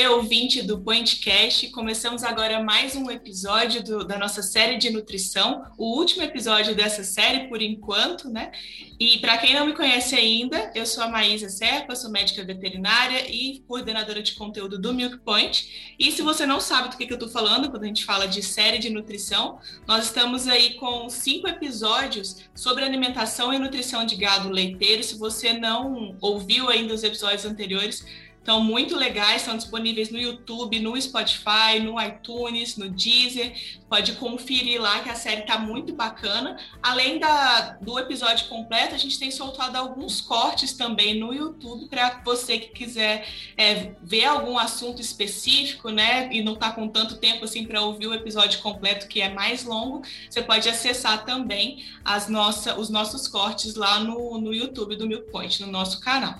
Você, ouvinte do Pointcast. Começamos agora mais um episódio do, da nossa série de nutrição, o último episódio dessa série por enquanto, né? E para quem não me conhece ainda, eu sou a Maísa Serpa, sou médica veterinária e coordenadora de conteúdo do Milk Point. E se você não sabe do que, que eu estou falando quando a gente fala de série de nutrição, nós estamos aí com cinco episódios sobre alimentação e nutrição de gado leiteiro. Se você não ouviu ainda os episódios anteriores, então, muito legais, estão disponíveis no YouTube, no Spotify, no iTunes, no Deezer. Pode conferir lá que a série está muito bacana. Além da, do episódio completo, a gente tem soltado alguns cortes também no YouTube para você que quiser é, ver algum assunto específico, né? E não está com tanto tempo assim para ouvir o episódio completo, que é mais longo. Você pode acessar também as nossa, os nossos cortes lá no, no YouTube do Milk Point, no nosso canal.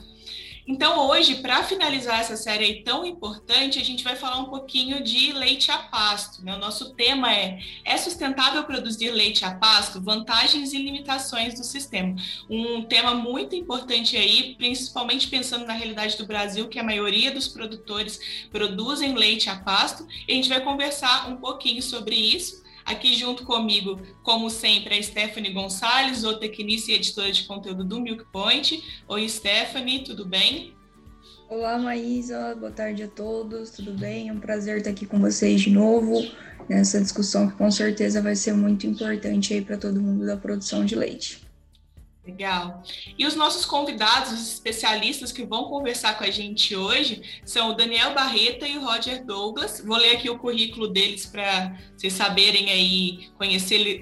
Então, hoje, para finalizar essa série tão importante, a gente vai falar um pouquinho de leite a pasto. Né? O nosso tema é: é sustentável produzir leite a pasto? Vantagens e limitações do sistema. Um tema muito importante aí, principalmente pensando na realidade do Brasil, que a maioria dos produtores produzem leite a pasto. E a gente vai conversar um pouquinho sobre isso. Aqui junto comigo, como sempre, a Stephanie Gonçalves, zootecnista e editora de conteúdo do Milk Point. Oi, Stephanie, tudo bem? Olá, Maísa, boa tarde a todos, tudo bem? É um prazer estar aqui com vocês de novo nessa discussão que com certeza vai ser muito importante aí para todo mundo da produção de leite. Legal. E os nossos convidados, os especialistas que vão conversar com a gente hoje, são o Daniel Barreta e o Roger Douglas. Vou ler aqui o currículo deles para vocês saberem aí,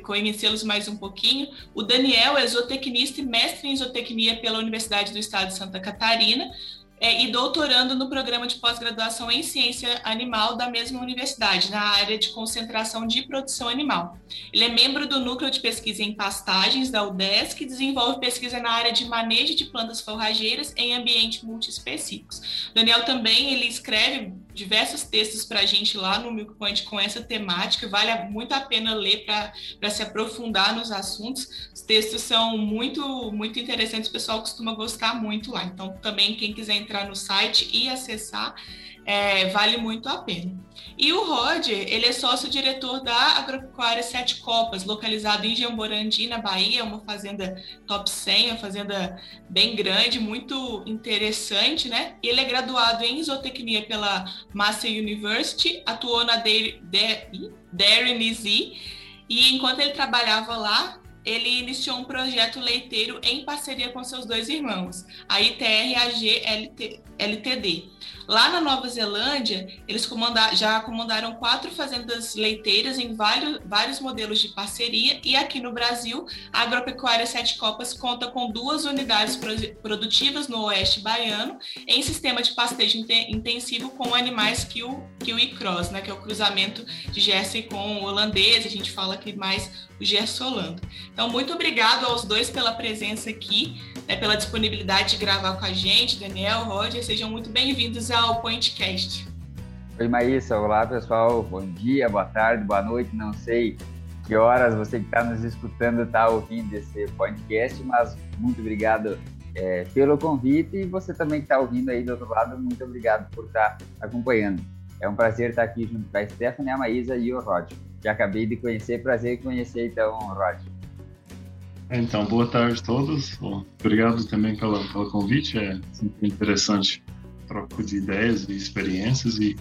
conhecê-los mais um pouquinho. O Daniel é zootecnista e mestre em zootecnia pela Universidade do Estado de Santa Catarina é, e doutorando no programa de pós-graduação em ciência animal da mesma universidade, na área de concentração de produção animal. Ele é membro do núcleo de pesquisa em pastagens da UDESC, que desenvolve pesquisa na área de manejo de plantas forrageiras em ambientes multiespecíficos. Daniel também ele escreve diversos textos para a gente lá no Milk Point com essa temática, vale muito a pena ler para se aprofundar nos assuntos. Os textos são muito, muito interessantes, o pessoal costuma gostar muito lá. Então, também, quem quiser entrar no site e acessar, é, vale muito a pena. E o Roger, ele é sócio-diretor da Agropecuária Sete Copas, localizado em Jamborandi, na Bahia, uma fazenda top 100, uma fazenda bem grande, muito interessante, né? Ele é graduado em zootecnia pela Massey University, atuou na Dairy, Dairy, e enquanto ele trabalhava lá, ele iniciou um projeto leiteiro em parceria com seus dois irmãos, a ITRAG LTD. Lá na Nova Zelândia, eles comanda já comandaram quatro fazendas leiteiras em vários, vários modelos de parceria e aqui no Brasil, a Agropecuária Sete Copas conta com duas unidades produtivas no oeste baiano em sistema de pastejo intensivo com animais Kiwi, Kiwi Cross, né, que é o cruzamento de Jersey com o holandês, a gente fala aqui mais o Gerson Holanda. Então, muito obrigado aos dois pela presença aqui, né, pela disponibilidade de gravar com a gente, Daniel, Roger, sejam muito bem-vindos ao Pointcast. Oi, Maísa. Olá, pessoal. Bom dia, boa tarde, boa noite. Não sei que horas você que está nos escutando está ouvindo esse podcast, mas muito obrigado é, pelo convite e você também que está ouvindo aí do outro lado, muito obrigado por estar tá acompanhando. É um prazer estar aqui junto com a Stephanie, a Maísa e o Roger. Já acabei de conhecer, prazer em conhecer então, Roger. Então, boa tarde a todos. Obrigado também pelo, convite. É sempre interessante troca de ideias e experiências e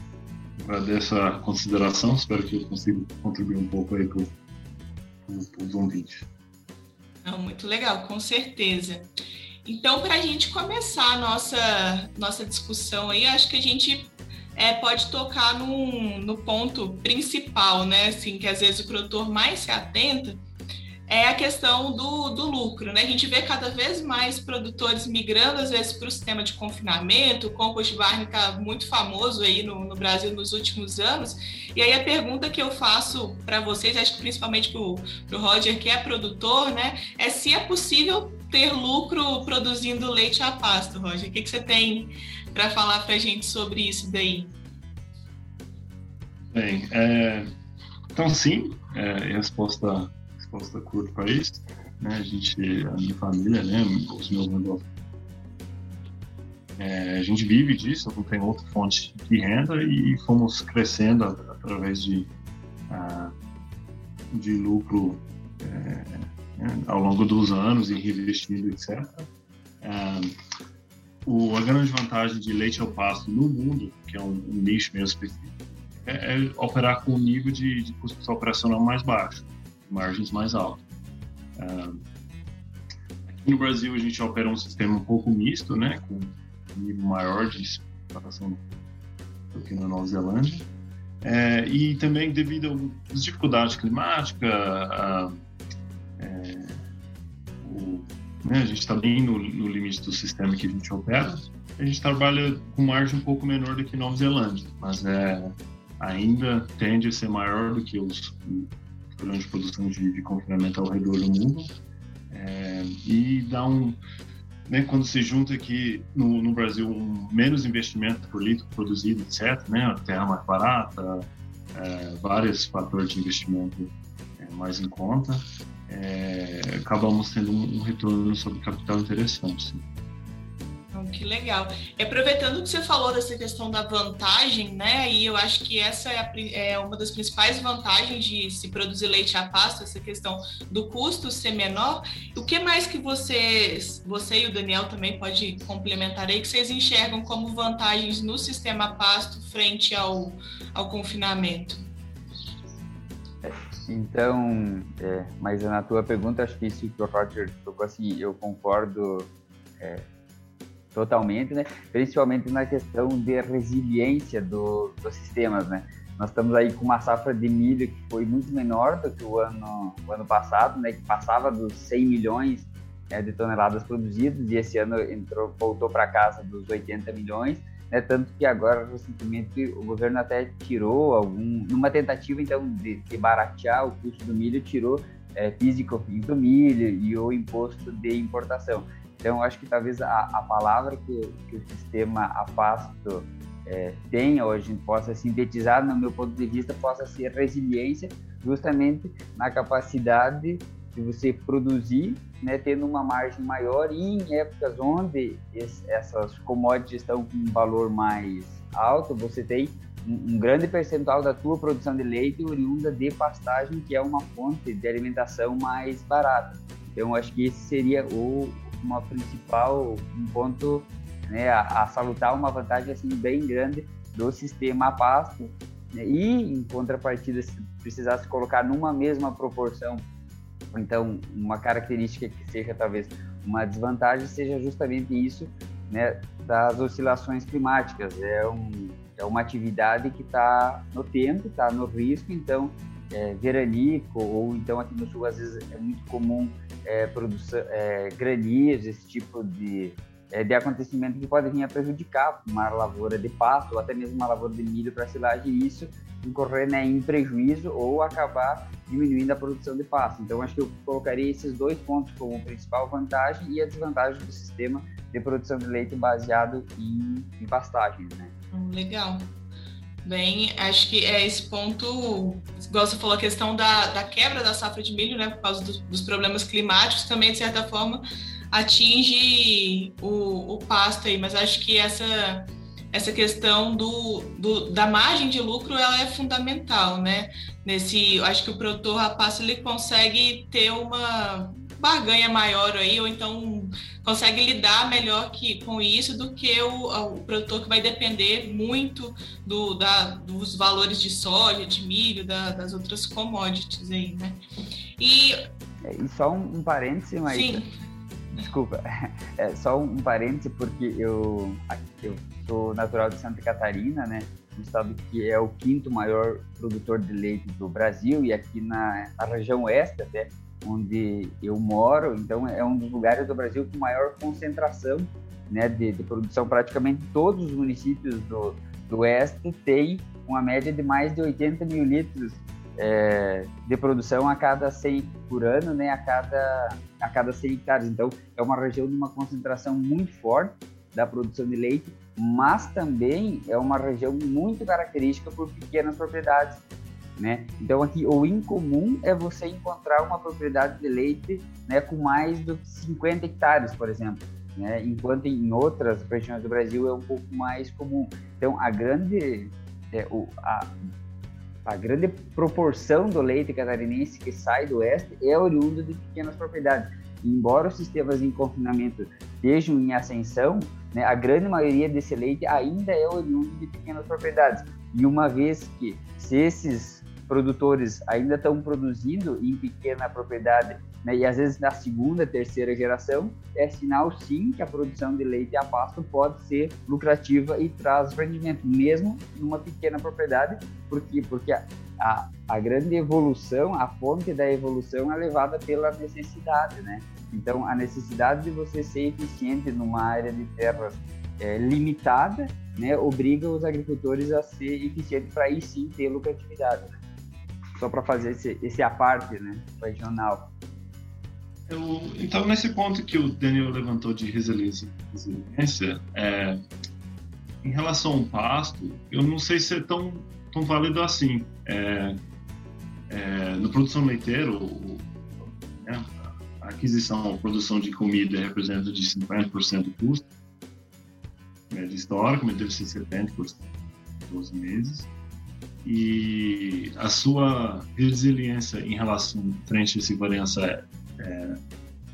agradeço a consideração. Espero que eu consiga contribuir um pouco aí para os ouvintes. Não, muito legal, com certeza. Então, para a gente começar a nossa, nossa discussão aí, acho que a gente é, pode tocar no, no ponto principal, né? Assim, que às vezes o produtor mais se atenta, é a questão do, do lucro, né? A gente vê cada vez mais produtores migrando, às vezes, para o sistema de confinamento, o compost barn está muito famoso aí no, no, Brasil nos últimos anos, e aí a pergunta que eu faço para vocês, acho que principalmente para o Roger, que é produtor, né, é se é possível ter lucro produzindo leite a pasto, Roger. O que, que você tem para falar para a gente sobre isso daí? Bem, é, então sim, é, resposta resposta curta para isso. Né? A gente, a minha família, né? os meus negócios. É, a gente vive disso, não tem outra fonte de renda e fomos crescendo através de, de lucro é, né, ao longo dos anos e reinvestindo, etc. Uh, o, a grande vantagem de leite ao pasto no mundo, que é um, um nicho meio específico, é, é, operar com um nível de, de custo operacional mais baixo margens mais altas. Uh, aqui no Brasil a gente opera um sistema um pouco misto, né, com um nível maior de exploração do que na Nova Zelândia. É, e também devido às dificuldades climáticas, a, é, o, né, a gente está bem no, no, limite do sistema que a gente opera, a gente trabalha com margem um pouco menor do que Nova Zelândia, mas é, ainda tende a ser maior do que os, grande produção de, de confinamento ao redor do mundo. É, e dá um. Né, quando se junta aqui no, no, Brasil um menos investimento por litro produzido, etc., né, a terra mais barata, é, vários fatores de investimento é, mais em conta, é, acabamos tendo um, um, retorno sobre capital interessante. Sim que legal. E aproveitando que você falou dessa questão da vantagem, né? E eu acho que essa é, a, é, uma das principais vantagens de se produzir leite a pasto, essa questão do custo ser menor. O que mais que vocês, você e o Daniel também pode complementar aí, que vocês enxergam como vantagens no sistema pasto frente ao, ao confinamento? Então, é, mas na tua pergunta, acho que isso que o Roger tocou assim, eu concordo é, totalmente, né? Principalmente na questão de resiliência do, dos sistemas, né? Nós estamos aí com uma safra de milho que foi muito menor do que o ano, o ano passado, né? Que passava dos 100 milhões é, de toneladas produzidas e esse ano entrou, voltou para casa dos 80 milhões, né? Tanto que agora recentemente o governo até tirou algum, numa tentativa então de, de baratear o custo do milho, tirou é, físico do milho e o imposto de importação. Então, acho que talvez a, a palavra que, que, o sistema afasto é, tenha hoje possa sintetizar, no meu ponto de vista, possa ser resiliência, justamente na capacidade de você produzir, né, tendo uma margem maior e em épocas onde esse, essas commodities estão com um valor mais alto, você tem um grande percentual da tua produção de leite oriunda de pastagem, que é uma fonte de alimentação mais barata. Então, acho que esse seria o, uma principal, um ponto né, a, a salutar uma vantagem assim bem grande do sistema a pasto né, e em contrapartida se precisasse colocar numa mesma proporção então uma característica que seja talvez uma desvantagem seja justamente isso né, das oscilações climáticas. É um é uma atividade que está no tempo está no risco então é, veranico ou então aqui no sul às vezes é muito comum é, produção, é, granias, esse tipo de, é, de acontecimento que pode vir a prejudicar uma lavoura de pasto ou até mesmo uma lavoura de milho para silagem e isso incorrer né, em prejuízo ou acabar diminuindo a produção de pasto. Então, acho que eu colocaria esses dois pontos como principal vantagem e a desvantagem do sistema de produção de leite baseado em, em pastagens. Né? Legal. Bem, acho que é esse ponto, igual você falou, a questão da, da quebra da safra de milho, né, por causa do, dos problemas climáticos, também, de certa forma, atinge o, o pasto aí, mas acho que essa, essa questão do, do, da margem de lucro, ela é fundamental, né, nesse, acho que o produtor rapaz, ele consegue ter uma barganha maior aí, ou então consegue lidar melhor que, com isso do que o, o produtor que vai depender muito do, da, dos valores de soja, de milho, da, das outras commodities aí, né? E, é, e só um, um parêntese, mas... Sim. Desculpa, é só um parêntese, porque eu, eu sou natural de Santa Catarina, né? Um estado que é o quinto maior produtor de leite do Brasil e aqui na, na região oeste até onde eu moro, então é um dos lugares do Brasil com maior concentração né, de, de produção. Praticamente todos os municípios do, do oeste têm uma média de mais de 80 mil litros é, de produção a cada 100 por ano, né, a cada a cada 100 hectares. Então é uma região de uma concentração muito forte da produção de leite, mas também é uma região muito característica por pequenas propriedades. Né? Então aqui o incomum é você encontrar uma propriedade de leite né, com mais de 50 hectares, por exemplo, né? enquanto em outras regiões do Brasil é um pouco mais comum. Então a grande é, o, a, a grande proporção do leite catarinense que sai do oeste é oriundo de pequenas propriedades. Embora os sistemas de confinamento estejam em ascensão, né, a grande maioria desse leite ainda é oriundo de pequenas propriedades. E uma vez que se esses produtores ainda estão produzindo em pequena propriedade, né, e às vezes na segunda, terceira geração, é sinal sim que a produção de leite a pasto pode ser lucrativa e traz rendimento, mesmo numa pequena propriedade, por quê? Porque a, a, a grande evolução, a fonte da evolução é levada pela necessidade, né? Então, a necessidade de você ser eficiente numa área de terras é, limitada, né, obriga os agricultores a ser eficientes para aí sim ter lucratividade. Só para fazer esse, esse aparte né, regional. Eu, então, nesse ponto que o Daniel levantou de resiliência, é, em relação ao pasto, eu não sei se é tão, tão válido assim. É, é, no produção leiteira, né, a aquisição, a produção de comida representa de 50% do custo, média histórica, mas deve ser 70% por 12 meses e a sua resiliência em relação frente a essa variância, é,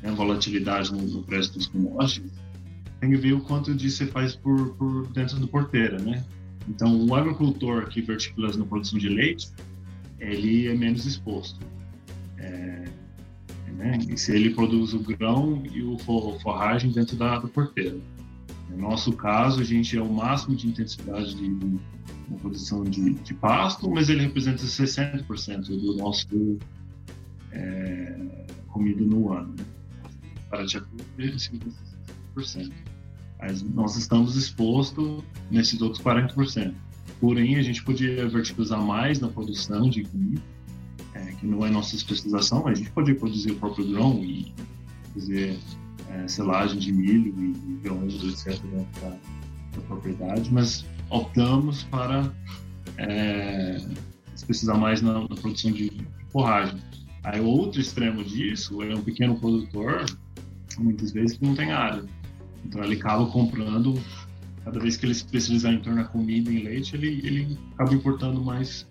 é, volatilidade no, no, preço dos commodities, tem que ver o quanto disso você faz por, por dentro do porteira, né? Então, o agricultor que verticaliza na produção de leite, ele é menos exposto. É, né? Se ele produz o grão e o forragem dentro da, da porteira. No nosso caso, a gente é o máximo de intensidade de, uma produção de, de, pasto, mas ele representa 60% do nosso é, no ano. Né? Para de 56%. Mas nós estamos expostos nesses outros 40%. Porém, a gente podia verticalizar mais na produção de comida, é, que não é nossa especialização, a gente pode produzir o próprio grão e fazer é, selagem de milho e, grãos, etc., da, da propriedade, mas optamos para é, precisar mais na, na, produção de forragem. Aí o outro extremo disso é um pequeno produtor, muitas vezes que não tem área. Então ele acaba comprando, cada vez que ele se especializar em torno da comida e leite, ele, ele acaba importando mais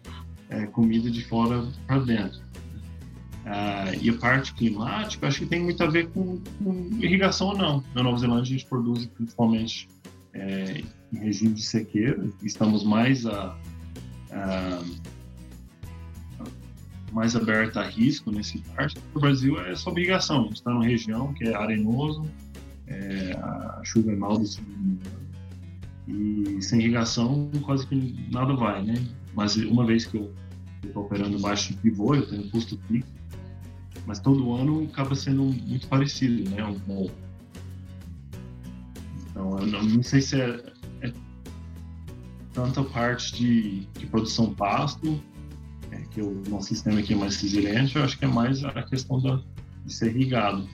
é, comida de fora para dentro. Ah, e a parte climática, acho que tem muito a ver com, com irrigação ou não. Na Nova Zelândia, a gente produz principalmente é, em regime de sequeira, estamos mais a, a mais aberta a risco nesse parte. O Brasil é só irrigação, a gente está numa região que é arenoso, é, a chuva é mal distribuída e sem irrigação quase que nada vai, né? Mas uma vez que eu estou operando baixo de pivô, eu tenho custo fixo, mas todo ano acaba sendo muito parecido, né? Um, então, eu não, não sei se é tanto a parte de, de produção pasto, é, que o nosso sistema aqui é mais resiliente, eu acho que é mais a questão da, de ser irrigado.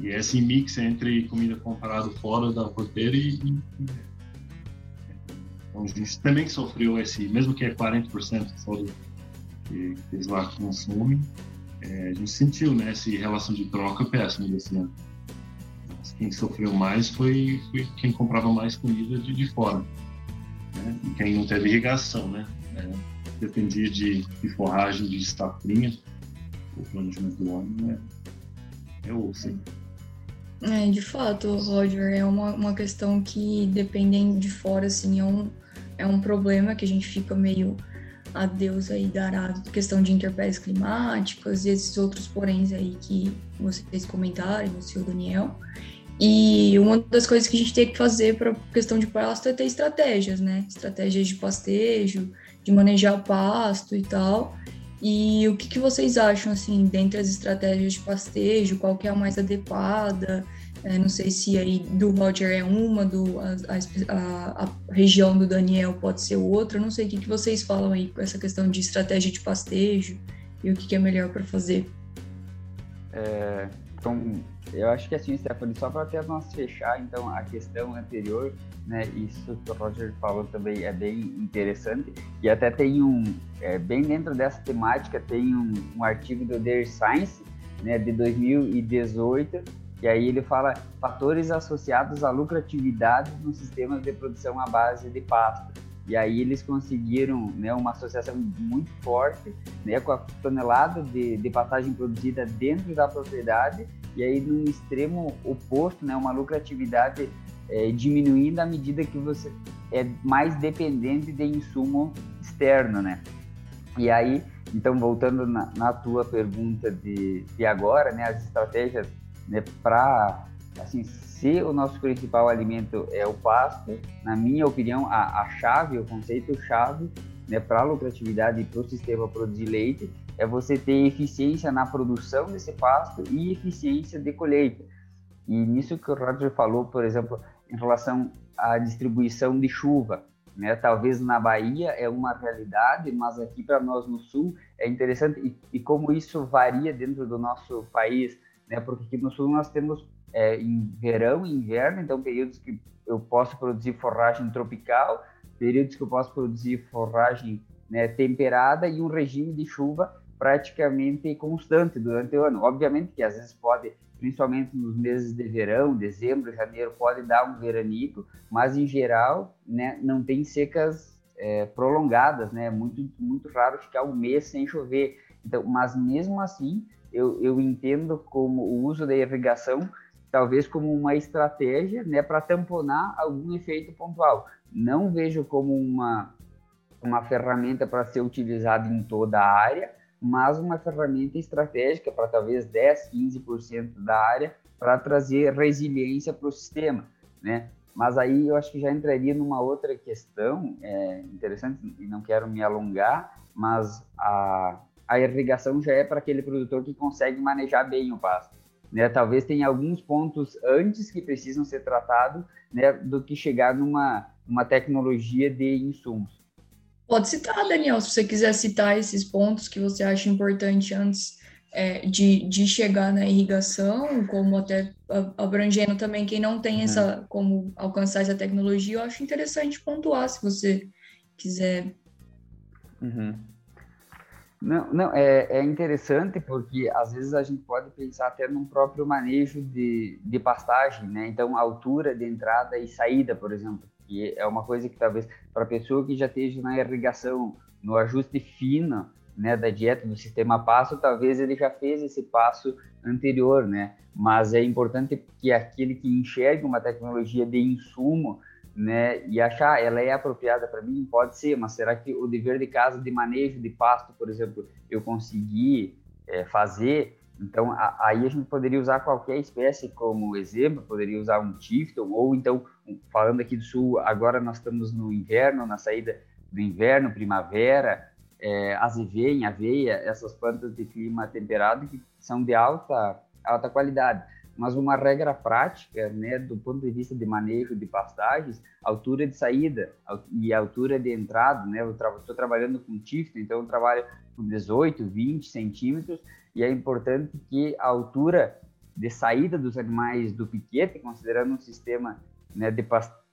E esse mix entre comida comprada fora da porteira e, e então, a gente também sofreu esse, mesmo que é 40% só do que, que eles lá consumem, é, a gente sentiu né, essa relação de troca péssima desse ano quem sofreu mais foi, foi quem comprava mais comida de, de fora. Né? E quem não teve irrigação, né? É, dependia de, de, forragem de safrinha, o planejamento do homem é, é osso. É, de fato, Roger, é uma, uma questão que, dependendo de fora, assim, é um, é um problema que a gente fica meio a Deus aí dará questão de intempéries climáticas e esses outros poréns aí que vocês comentaram, o Daniel. E uma das coisas que a gente tem que fazer para questão de pasto é ter estratégias, né? Estratégias de pastejo, de manejar pasto e tal. E o que, que vocês acham, assim, dentre as estratégias de pastejo, qual que é a mais adequada? É, não sei se aí do Roger é uma, do, a, a, a, região do Daniel pode ser outra. Não sei o que, que vocês falam aí com essa questão de estratégia de pastejo e o que, que é melhor para fazer. É, então, eu acho que assim, Stephanie, só para até nós fechar, então, a questão anterior, né, isso que o Roger falou também é bem interessante, e até tem um, é, bem dentro dessa temática, tem um, um artigo do The Science, né, de 2018, e aí ele fala fatores associados à lucratividade nos sistemas de produção à base de pasta. E aí eles conseguiram né, uma associação muito forte né, com a tonelada de, de pastagem produzida dentro da propriedade e aí no extremo oposto, né, uma lucratividade é, diminuindo à medida que você é mais dependente de insumo externo, né? E aí, então voltando na, na tua pergunta de, de agora, né, as estratégias né, para assim, se o nosso principal alimento é o pasto, na minha opinião, a, a chave, o conceito chave né, para a lucratividade e para o sistema produzir leite é você ter eficiência na produção desse pasto e eficiência de colheita. E nisso que o Roger falou, por exemplo, em relação à distribuição de chuva, né? Talvez na Bahia é uma realidade, mas aqui para nós no Sul é interessante e, e, como isso varia dentro do nosso país, né? Porque aqui no Sul nós temos é, em verão e inverno, então períodos que eu posso produzir forragem tropical, períodos que eu posso produzir forragem né, temperada e um regime de chuva praticamente constante durante o ano. Obviamente que às vezes pode, principalmente nos meses de verão, dezembro, janeiro, pode dar um veranico, mas em geral, né, não tem secas é, prolongadas, né? Muito muito raro ficar um mês sem chover. Então, mas mesmo assim, eu, eu entendo como o uso da irrigação talvez como uma estratégia, né, para tamponar algum efeito pontual. Não vejo como uma uma ferramenta para ser utilizada em toda a área, mas uma ferramenta estratégica para talvez 10, 15% da área para trazer resiliência para o sistema, né? Mas aí eu acho que já entraria numa outra questão é, interessante e não quero me alongar, mas a, a irrigação já é para aquele produtor que consegue manejar bem o pasto. Né? Talvez tenha alguns pontos antes que precisam ser tratados né, do que chegar numa uma tecnologia de insumos. Pode citar, Daniel, se você quiser citar esses pontos que você acha importante antes é, de, de chegar na irrigação, como até abrangendo também quem não tem uhum. essa como alcançar essa tecnologia, eu acho interessante pontuar se você quiser. Uhum. Não, não é, é interessante porque às vezes a gente pode pensar até num próprio manejo de, de pastagem, né? Então, altura de entrada e saída, por exemplo que é uma coisa que talvez para a pessoa que já esteja na irrigação, no ajuste fino, né, da dieta do sistema passo, talvez ele já fez esse passo anterior, né? Mas é importante que aquele que enxergue uma tecnologia de insumo, né, e achar ela é apropriada para mim, pode ser, mas será que o dever de casa de manejo de pasto, por exemplo, eu consegui é, fazer? Então, a, aí a gente poderia usar qualquer espécie como exemplo, poderia usar um Tifton, ou então, falando aqui do sul, agora nós estamos no inverno, na saída do inverno, primavera, é, azevém, aveia, essas plantas de clima temperado que são de alta, alta qualidade. Mas uma regra prática, né, do ponto de vista de manejo de pastagens, altura de saída e altura de entrada, né, eu estou tra trabalhando com Tifton, então eu trabalho com 18, 20 centímetros, e é importante que a altura de saída dos animais do piquete, considerando um sistema né, de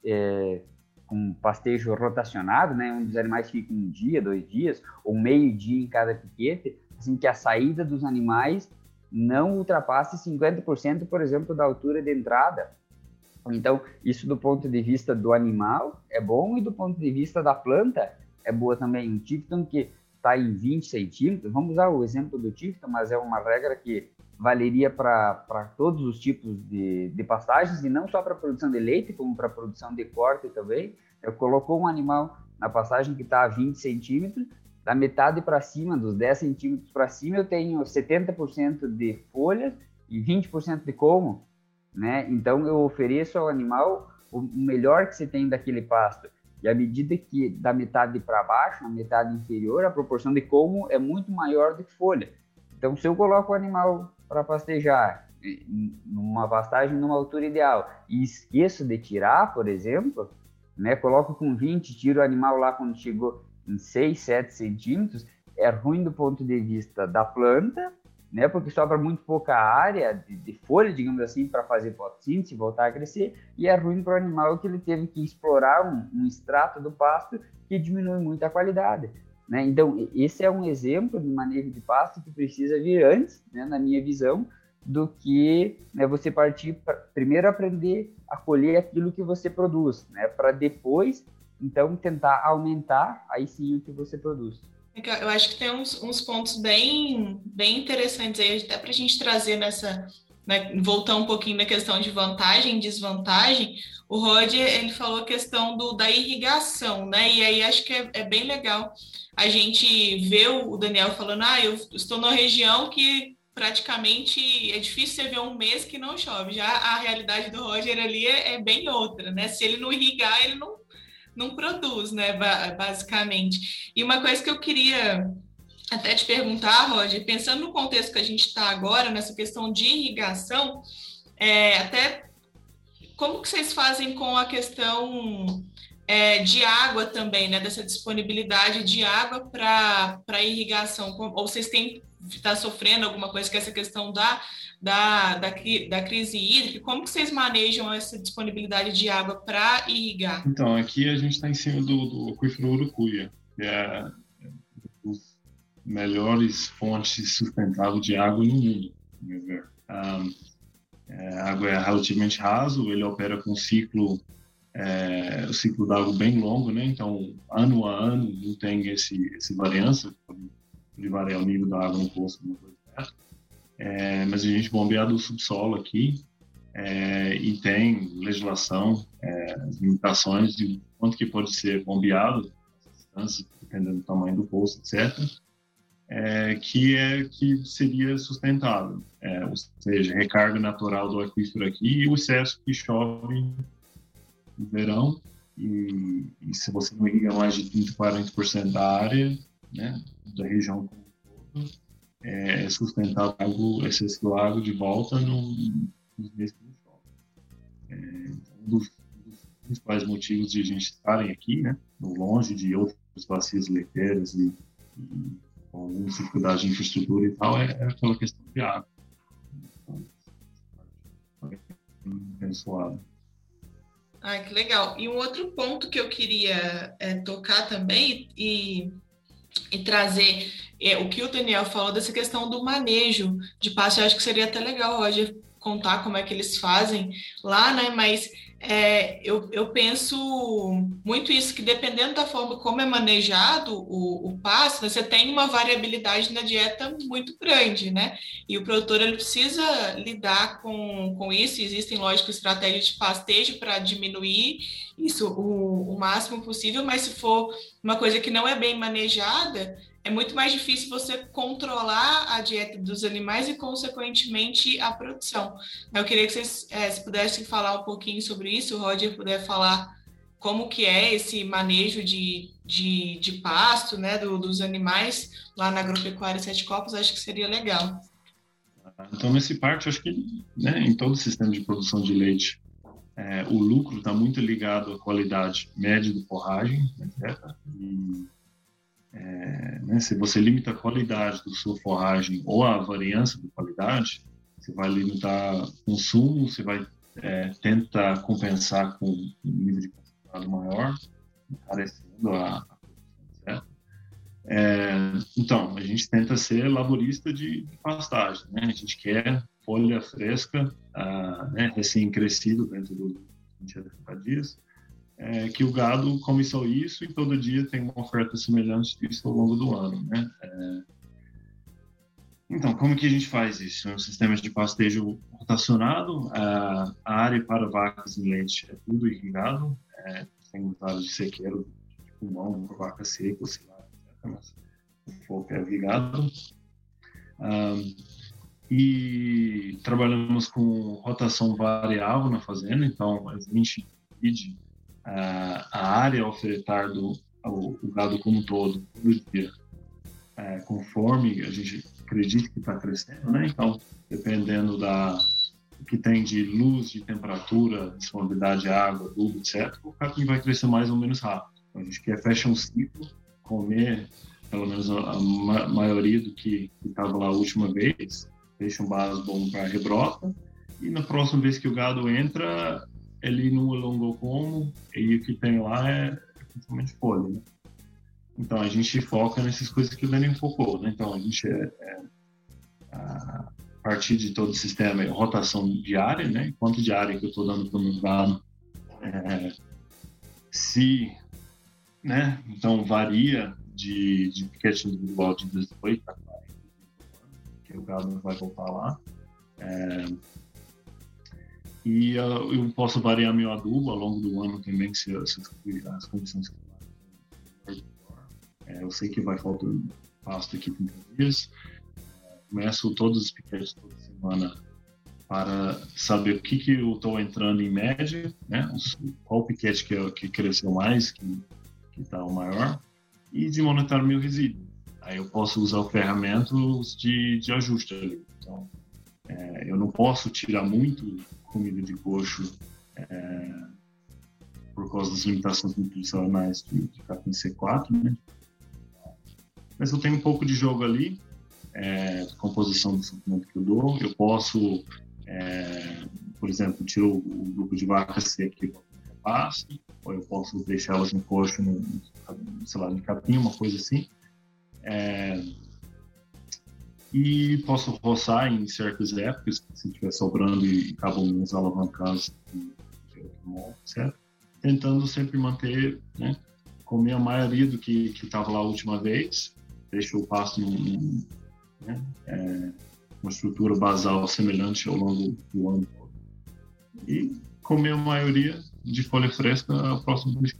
é, com pastejo rotacionado, né, onde os animais ficam um dia, dois dias, ou meio dia em cada piquete, assim que a saída dos animais não ultrapasse 50%, por exemplo, da altura de entrada. Então, isso do ponto de vista do animal é bom e do ponto de vista da planta é boa também. Um Tifton que está em 20 centímetros, vamos usar o exemplo do Tifton, mas é uma regra que valeria para todos os tipos de, de pastagens, e não só para produção de leite, como para produção de corte também. Eu colocou um animal na pastagem que está a 20 centímetros, da metade para cima, dos 10 centímetros para cima, eu tenho 70% de folhas e 20% de como, né? Então, eu ofereço ao animal o melhor que se tem daquele pasto. E à medida que da metade para baixo, na metade inferior, a proporção de como é muito maior do que folha. Então, se eu coloco o animal para pastejar numa pastagem numa altura ideal e esqueço de tirar, por exemplo, né, coloco com 20, tiro o animal lá quando chegou em 6, 7 centímetros, é ruim do ponto de vista da planta, né, porque sobra muito pouca área de, de folha, digamos assim, para fazer fotossíntese voltar a crescer, e é ruim para o animal que ele teve que explorar um, um extrato do pasto que diminui muito a qualidade. Né? Então, esse é um exemplo de manejo de pasto que precisa vir antes, né, na minha visão, do que né, você partir pra, primeiro aprender a colher aquilo que você produz, né, para depois, então, tentar aumentar aí sim o que você produz. Eu acho que tem uns, uns pontos bem, bem interessantes aí, até para a gente trazer nessa, né, voltar um pouquinho na questão de vantagem e desvantagem. O Roger, ele falou a questão do, da irrigação, né? E aí acho que é, é bem legal a gente ver o Daniel falando, ah, eu estou numa região que praticamente é difícil você ver um mês que não chove. Já a realidade do Roger ali é, é bem outra, né? Se ele não irrigar, ele não, não produz, né? Basicamente. E uma coisa que eu queria até te perguntar, Roger, pensando no contexto que a gente está agora, nessa questão de irrigação, é, até como que vocês fazem com a questão é, de água também, né? Dessa disponibilidade de água para irrigação? Ou vocês têm está sofrendo alguma coisa é essa questão da, da, da, da, crise hídrica, como que vocês manejam essa disponibilidade de água para irrigar? Então, aqui a gente está em cima do, do aquífero Urucuia, que é os melhores fontes sustentáveis de água no mundo. Um, é, a água é relativamente raso, ele opera com um ciclo é, o ciclo da água bem longo, né? Então, ano a ano não tem esse, esse variância, de variar o nível da água no poço, alguma coisa dessa. É, mas a gente bombeia do subsolo aqui é, e tem legislação, é, limitações de quanto que pode ser bombeado, dependendo do tamanho do poço, etc., é, que é que seria sustentável, é, ou seja, recarga natural do aquífero aqui e o excesso que chove no verão e, e se você não irriga mais de 30, 40% da área, né, da região como é, sustentar água, excesso do água de volta no, nos meses que não. É, um dos, principais motivos de a gente estarem aqui, né, longe de outras bacias leiteiras e, e alguma dificuldade de infraestrutura e tal, é, é aquela questão de água. Então, abençoado. Ah, que legal. E um outro ponto que eu queria é, tocar também, e e trazer é, o que o Daniel falou dessa questão do manejo de passe. Eu acho que seria até legal, Roger, contar como é que eles fazem lá, né? Mas é, eu, eu penso muito isso, que dependendo da forma como é manejado o, o pasto, né, você tem uma variabilidade na dieta muito grande, né? E o produtor ele precisa lidar com, com isso. Existem, lógico, estratégias de pastejo para diminuir isso o, o máximo possível, mas se for uma coisa que não é bem manejada, é muito mais difícil você controlar a dieta dos animais e, consequentemente, a produção. Eu queria que vocês é, se pudessem falar um pouquinho sobre isso, o Roger puder falar como que é esse manejo de, de, de pasto né, do, dos animais lá na agropecuária Sete Copos, acho que seria legal. Então, nesse parte, acho que né, em todo o sistema de produção de leite, é, o lucro está muito ligado à qualidade média do forragem, etc. E é, né, se você limita a qualidade do sua forragem ou a variância de qualidade, você vai limitar consumo, você vai é, tentar compensar com um nível de concentrado maior, encarecendo a? É, então, a gente tenta ser laborista de, de pastagem, né? A gente quer folha fresca, ah, né, recém-crescido dentro dos 20 a 30 dias, é, que o gado come só isso e todo dia tem uma oferta semelhante disso ao longo do ano, né? É... Então, como que a gente faz isso? É um sistema de pastejo rotacionado, a área para vacas em leite é tudo irrigado, é, tem usado de sequeiro de pulmão vaca seca, sei lá, mas o foco é irrigado. E trabalhamos com rotação variável na fazenda, então a gente divide a, a área ofertada ao, o gado como um todo, todo dia, é, conforme a gente acredita que está crescendo, né? Então, dependendo da que tem de luz, de temperatura, disponibilidade de água, tudo, etc., o capim vai crescer mais ou menos rápido. Então, a gente quer fechar um ciclo, comer pelo menos a, a ma maioria do que estava lá a última vez, deixa um base bom para rebrota, e na próxima vez que o gado entra, ele não alongou como, e o que tem lá é, é principalmente folha, né? Então a gente foca nessas coisas que o Lenin focou, né? Então a gente é, é a partir de todo o sistema é rotação diária, né? Quanto de área que eu estou dando para o meu gado, é, se, né? Então varia de, de piquete individual de 18 a 40, que o gado vai voltar lá. É, e eu, eu posso variar meu adubo ao longo do ano também, se, se as condições é, eu sei que vai faltar pasto aqui 30 dias. Começo todos os piquetes toda semana para saber o que, que eu estou entrando em média, né? qual piquete que, que cresceu mais, que está o maior, e de monitorar meu resíduo. Aí eu posso usar ferramentas de, de ajuste ali. Então, é, eu não posso tirar muito comida de coxo é, por causa das limitações nutricionais de, de capim C4, né? Mas eu tenho um pouco de jogo ali, é, composição do suplemento que eu dou. Eu posso, é, por exemplo, tirar o, o grupo de vaca seca e repasse, ou eu posso deixar elas no coxo, no, sei lá, de capim, uma coisa assim. É, e posso roçar em certas épocas, se estiver sobrando e acabam uns alavancados certo? Tentando sempre manter, né, comer a maioria do que estava lá a última vez, deixa o pasto num, né, é, uma estrutura basal semelhante ao longo do ano. E comer a maioria de folha fresca próximo mês.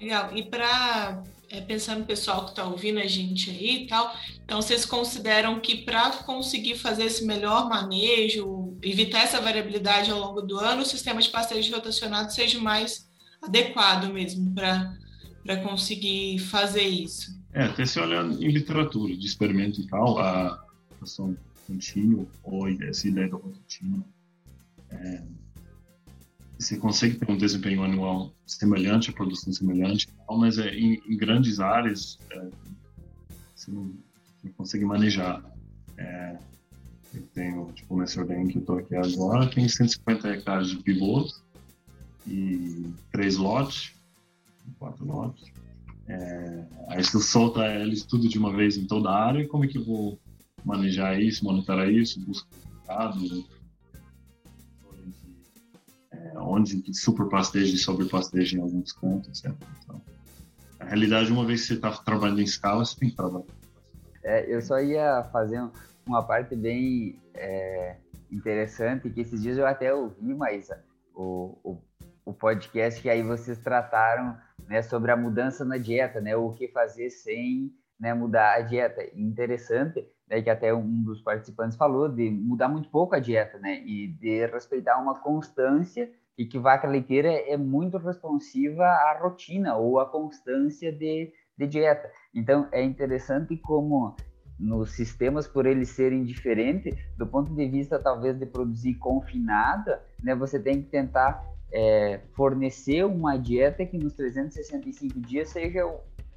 Legal. E para é, pensando no pessoal que está ouvindo a gente aí e tal, então vocês consideram que para conseguir fazer esse melhor manejo, evitar essa variabilidade ao longo do ano, o sistema de pastejo rotacionado seja mais adequado mesmo para conseguir fazer isso? É, até se olhar em literatura de experimento e tal, a rotação contínua ou essa ideia da contínua, é, você consegue ter um desempenho anual semelhante, a produção semelhante, mas é, em, em grandes áreas é, você não, não, consegue manejar. É, eu tenho, tipo, o Messerden que eu estou aqui agora, tem 150 hectares de pivôs e três lotes, quatro lotes. É, aí se eu solta eles tudo de uma vez em toda a área, como é que eu vou manejar isso, monitorar isso, buscar resultado, onde super pasteja e sobre pasteja em alguns cantos, certo? Então, na realidade, uma vez que você está trabalhando em escala, você tem que trabalhar. É, eu só ia fazer uma parte bem é, interessante, que esses dias eu até ouvi, mas o, o, o podcast que aí vocês trataram né, sobre a mudança na dieta, né, o que fazer sem né, mudar a dieta. Interessante, né, que até um dos participantes falou de mudar muito pouco a dieta, né, e de respeitar uma constância e que vaca leiteira é muito responsiva à rotina ou à constância de, de dieta. Então, é interessante como nos sistemas, por eles serem diferentes, do ponto de vista talvez de produzir confinada, né, você tem que tentar é, fornecer uma dieta que nos 365 dias seja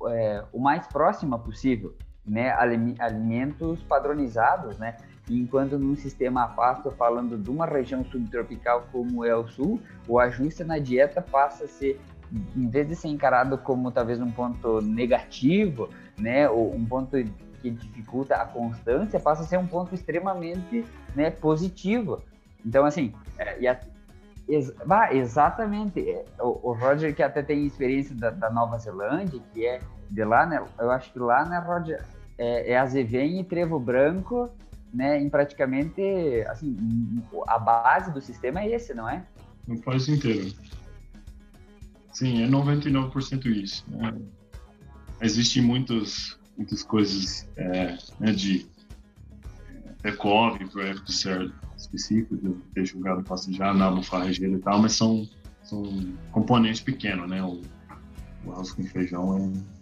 é, o mais próxima possível, né, alimentos padronizados, né, enquanto num sistema afasto, falando de uma região subtropical como é o sul, o ajuste na dieta passa a ser, em vez de ser encarado como talvez um ponto negativo, né, ou um ponto que dificulta a constância, passa a ser um ponto extremamente né, positivo. Então, assim, é, e a, ex, bah, exatamente, é, o, o, Roger que até tem experiência da, da, Nova Zelândia, que é de lá, né, eu acho que lá, né, Roger, é, é azevém e trevo branco, né, em praticamente, assim, a base do sistema é esse, não é? No país inteiro. Sim, é 99% isso. Né? Existem muitas, muitas coisas é, né, de ECOV, projeto específico, de ter jogado passejar na farrageira e tal, mas são são componentes pequenos, né? O, o arroz com feijão é,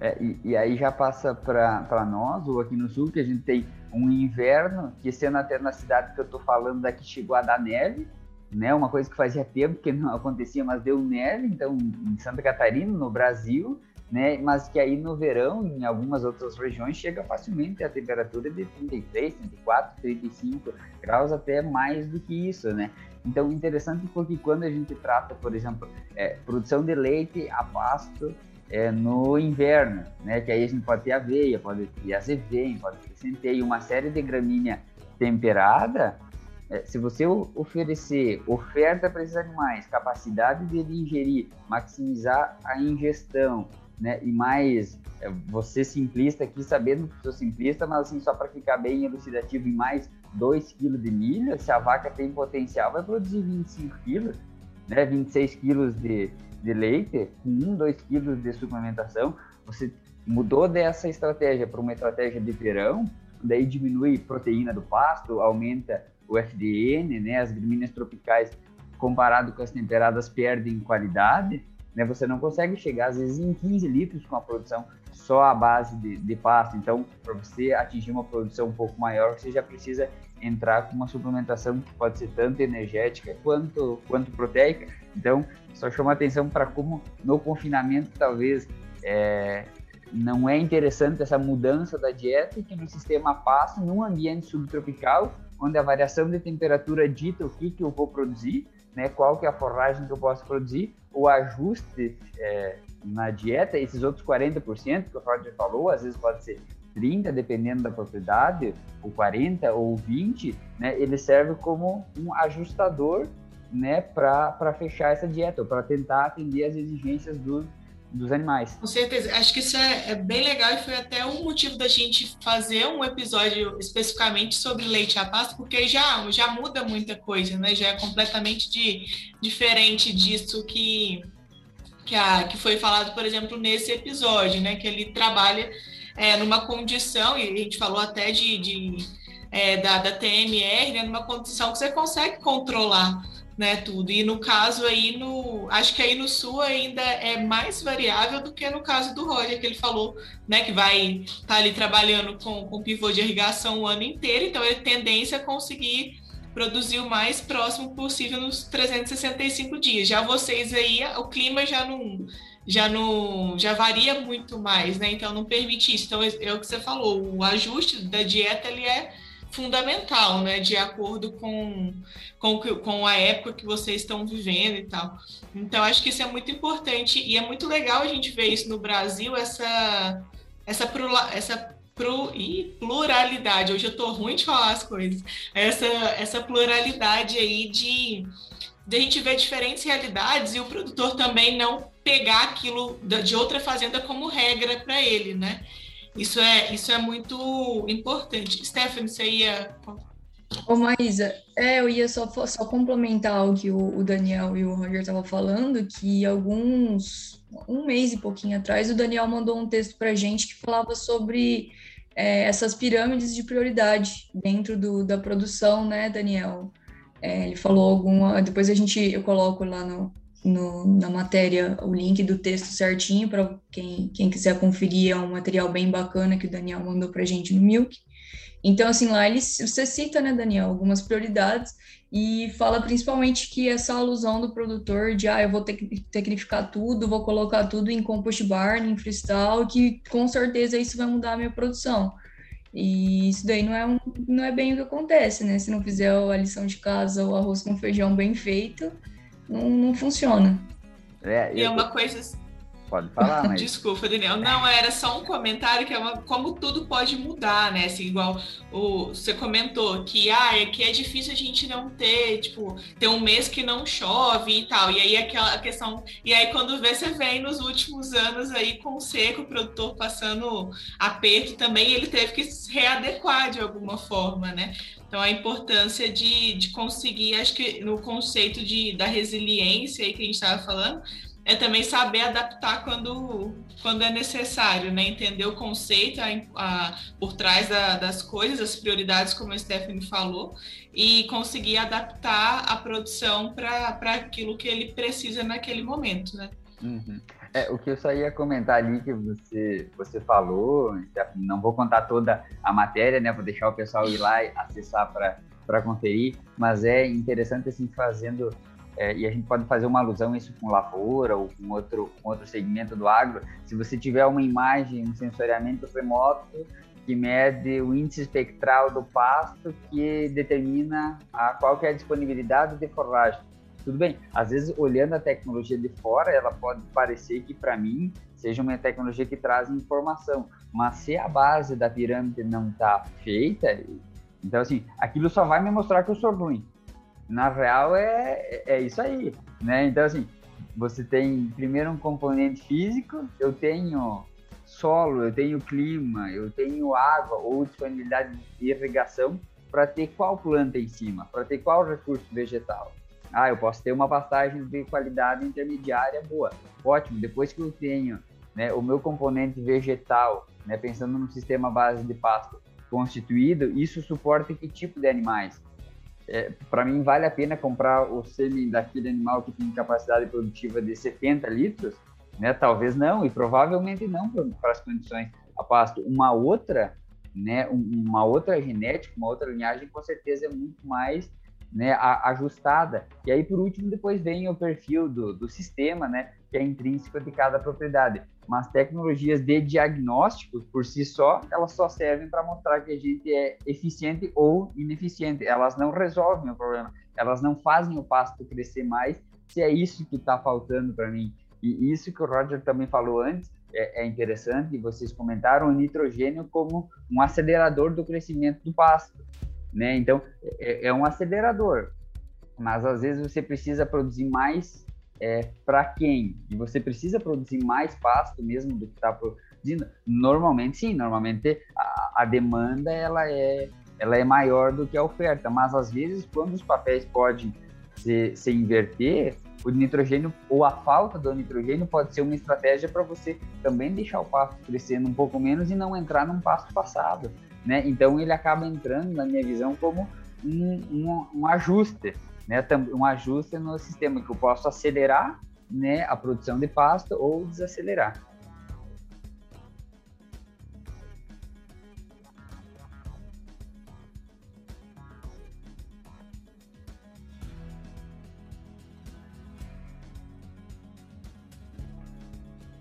é. É, e, e, aí já passa para nós, ou aqui no sul, que a gente tem um inverno, que sendo até na cidade que eu estou falando daqui chegou a dar neve, né? Uma coisa que fazia tempo que não acontecia, mas deu neve, então em Santa Catarina, no Brasil, né? Mas que aí no verão, em algumas outras regiões, chega facilmente a temperatura de 33, 34, 35 graus, até mais do que isso, né? Então, interessante porque quando a gente trata, por exemplo, é, produção de leite a pasto é, no inverno, né? Que aí a gente pode ter aveia, pode ter azevém, pode ter centeio, uma série de gramínea temperada, é, se você oferecer oferta para esses animais, capacidade de ingerir, maximizar a ingestão, né? E mais, é, você simplista aqui, sabendo que sou simplista, mas assim, só para ficar bem elucidativo, em mais 2 kg de milho, se a vaca tem potencial, vai produzir 25 kg, né? 26 kg de, de leite, com 1, 2 kg de suplementação. Você mudou dessa estratégia para uma estratégia de verão, daí diminui proteína do pasto, aumenta o FDN, né? As gramíneas tropicais, comparado com as temperadas, perdem qualidade né? Você não consegue chegar, às vezes, em 15 litros com a produção só à base de, de pasto. Então, para você atingir uma produção um pouco maior, você já precisa entrar com uma suplementação que pode ser tanto energética quanto, quanto proteica. Então, só chama atenção para como no confinamento, talvez, é, não é interessante essa mudança da dieta que no sistema pasto, num ambiente subtropical, onde a variação de temperatura dita o que, que eu vou produzir, né, qual que é a forragem que eu posso produzir, o ajuste é, na dieta, esses outros 40% que o Roger falou, às vezes pode ser 30, dependendo da propriedade, ou 40 ou 20, né, ele serve como um ajustador né, para fechar essa dieta, para tentar atender as exigências do, dos animais. Com certeza, acho que isso é, é, bem legal e foi até um motivo da gente fazer um episódio especificamente sobre leite a pasto, porque já, já muda muita coisa, né? Já é completamente de, diferente disso que, que, a, que foi falado, por exemplo, nesse episódio, né? Que ele trabalha é, numa condição, e a gente falou até de, de é, da, da TMR, né? Numa condição que você consegue controlar né, tudo. E no caso aí, no, acho que aí no sul ainda é mais variável do que no caso do Roger, que ele falou, né, que vai estar tá ali trabalhando com, com pivô de irrigação o ano inteiro, então é tendência a conseguir produzir o mais próximo possível nos 365 dias. Já vocês aí, o clima já não já não já varia muito mais, né? Então não permite isso. Então é, o que você falou, o ajuste da dieta ele é fundamental, né, de acordo com, com, com a época que vocês estão vivendo e tal. Então, acho que isso é muito importante e é muito legal a gente ver isso no Brasil, essa, essa, essa pro, e pluralidade. Hoje eu estou ruim de falar as coisas. Essa, essa pluralidade aí de, de a gente ver diferentes realidades e o produtor também não pegar aquilo de outra fazenda como regra para ele, né? Isso é, isso é muito importante. Stephanie, você ia. Ô, Maísa, é, eu ia só, só complementar o que o, o Daniel e o Roger estavam falando, que alguns, um mês e pouquinho atrás, o Daniel mandou um texto para gente que falava sobre é, essas pirâmides de prioridade dentro do, da produção, né, Daniel? É, ele falou alguma. Depois a gente eu coloco lá no, no, na matéria o link do texto certinho para quem, quem quiser conferir. É um material bem bacana que o Daniel mandou para a gente no Milk. Então, assim, lá ele, você cita, né, Daniel, algumas prioridades e fala principalmente que essa alusão do produtor de, ah, eu vou tecnificar tudo, vou colocar tudo em compost barn, em freestyle, que com certeza isso vai mudar a minha produção. E isso daí não é, um, não é bem o que acontece, né? Se não fizer a lição de casa, o arroz com feijão bem feito, não, não funciona. É, e é uma coisa. Pode falar, mas... Desculpa, Daniel. Não, era só um comentário que é uma, como tudo pode mudar, né? Assim, igual o, você comentou que, ah, é que é difícil a gente não ter, tipo, ter um mês que não chove e tal. E aí aquela questão. E aí, quando vê, você vem nos últimos anos aí com seco, o produtor passando aperto também, ele teve que se readequar de alguma forma, né? Então, a importância de, de conseguir, acho que no conceito de, da resiliência aí que a gente estava falando, é também saber adaptar quando, quando é necessário, né? Entender o conceito a, a, por trás da, das coisas, as prioridades, como a Stephanie falou, e conseguir adaptar a produção para aquilo que ele precisa naquele momento, né? Uhum. É, o que eu só ia comentar ali que você, você falou, não vou contar toda a matéria, né? Vou deixar o pessoal ir lá e acessar para conferir, mas é interessante assim fazendo é, e a gente pode fazer uma alusão isso com lavoura ou com outro, com outro segmento do agro. Se você tiver uma imagem, um sensoriamento remoto que mede o índice espectral do pasto que determina a, qual que é a disponibilidade de forragem. Tudo bem, às vezes olhando a tecnologia de fora, ela pode parecer que para mim seja uma tecnologia que traz informação, mas se a base da pirâmide não está feita, então assim, aquilo só vai me mostrar que eu sou ruim na real é, é isso aí, né? Então, assim, você tem primeiro um componente físico, eu tenho solo, eu tenho clima, eu tenho água ou disponibilidade de irrigação para ter qual planta em cima, para ter qual recurso vegetal. Ah, eu posso ter uma pastagem de qualidade intermediária boa. Ótimo, depois que eu tenho né, o meu componente vegetal, né, pensando no sistema base de pasto constituído, isso suporta que tipo de animais? é, para mim vale a pena comprar o sêmen daquele animal que tem capacidade produtiva de 70 litros, né? Talvez não e provavelmente não para as condições a pasto. Uma outra, né? Uma outra genética, uma outra linhagem com certeza é muito mais né, ajustada. E aí, por último, depois vem o perfil do, do sistema, né, que é intrínseco de cada propriedade. Mas tecnologias de diagnóstico, por si só, elas só servem para mostrar que a gente é eficiente ou ineficiente. Elas não resolvem o problema, elas não fazem o pasto crescer mais, se é isso que está faltando para mim. E isso que o Roger também falou antes, é, é, interessante, vocês comentaram o nitrogênio como um acelerador do crescimento do pasto né? Então, é, é um acelerador, mas às vezes você precisa produzir mais é, para quem? E você precisa produzir mais pasto mesmo do que está produzindo? Normalmente sim, normalmente a, a, demanda ela é, ela é maior do que a oferta, mas às vezes quando os papéis podem se, se inverter, o nitrogênio ou a falta do nitrogênio pode ser uma estratégia para você também deixar o pasto crescendo um pouco menos e não entrar num pasto passado né? Então ele acaba entrando, na minha visão, como um, um, um ajuste, né? Um ajuste no sistema que eu posso acelerar, né? A produção de pasto ou desacelerar.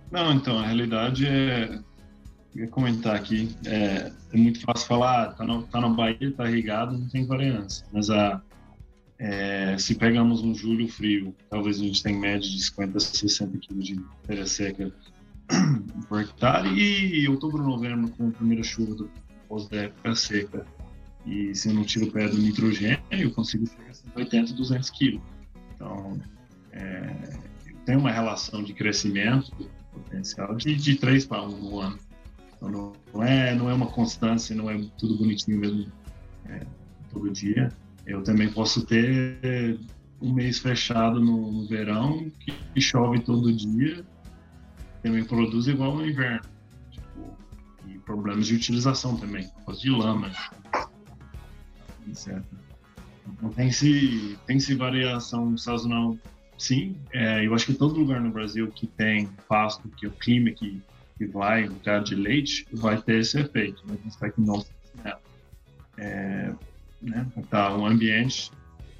Não, então, a realidade é ia comentar aqui, é, é muito fácil falar, tá, no, tá na Bahia, tá irrigado, não tem variância. Mas a, é, se pegamos um julho frio, talvez a gente tenha média de 50 a 60 quilos de terra seca por hectare, e outubro, novembro, com a primeira chuva do pós da época seca, e se eu não tiro o pé do nitrogênio, eu consigo chegar a 180, 200 quilos. Então, é, tem uma relação de crescimento potencial de, de 3 para 1 no ano. Então, não é, não é uma constância, não é tudo bonitinho mesmo é, todo dia. Eu também posso ter um mês fechado no, no verão que, que, chove todo dia, também produz igual no inverno. Tipo, e problemas de utilização também, por causa de lama, etc. Então tem-se tem -se variação sazonal, sim. É, eu acho que todo lugar no Brasil que tem pasto, que o clima que que vai lugar de leite vai ter esse efeito, né? Vai que não é, né? Tá um ambiente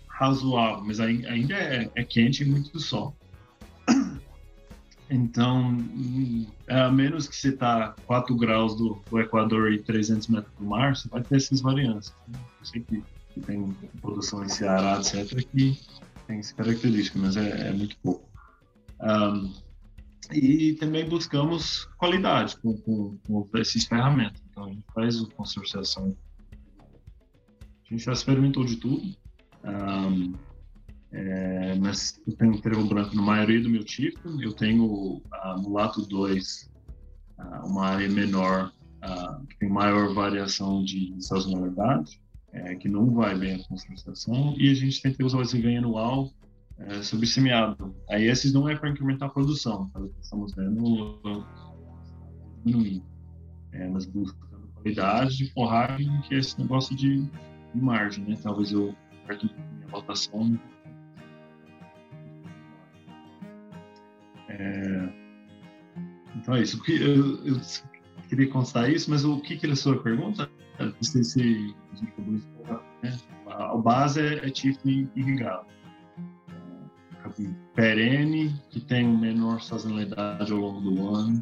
razoável, mas ainda é, é quente e muito sol. Então, é, a menos que você está 4 graus do, do, Equador e 300 metros do mar, você vai ter essas variâncias. Né? Eu sei que, que, tem produção em Ceará, etc., que tem essa característica, mas é, é muito pouco. Um, e também buscamos qualidade com, com, com esses ferramentas. Então, a gente faz o consorciação. A gente já experimentou de tudo, um, é, mas eu tenho trevo branco na maioria do meu tipo. Eu tenho a Mulato 2, uh, uma área menor, uh, que tem maior variação de sazonalidade, é, que não vai bem a consorciação. E a gente que usar o desenho anual é, sobre. Aí esses não é para incrementar a produção, tá? estamos vendo diminuindo, é, mas buscando qualidade de forragem, que é esse negócio de, de margem, né? Talvez eu perto minha votação. É, então é isso. Eu, eu queria constar isso, mas o que, que é a sua pergunta? Não se a né? A base é, é Tiffany irrigado. É, perene, que tem menor sazonalidade ao longo do ano,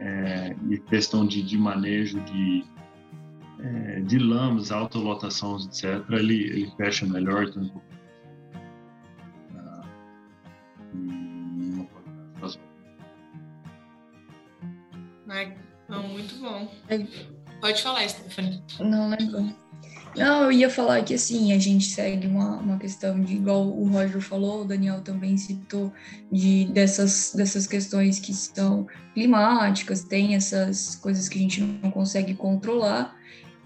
é, e questão de, de manejo de, é, de lamas, autolotações, etc., ele, ele fecha melhor. Então, Não, muito bom. Pode falar, Stephanie. Não lembro. Não, eu ia falar que assim, a gente segue uma, uma questão de, igual o Roger falou, o Daniel também citou, de dessas, dessas questões que são climáticas, tem essas coisas que a gente não consegue controlar.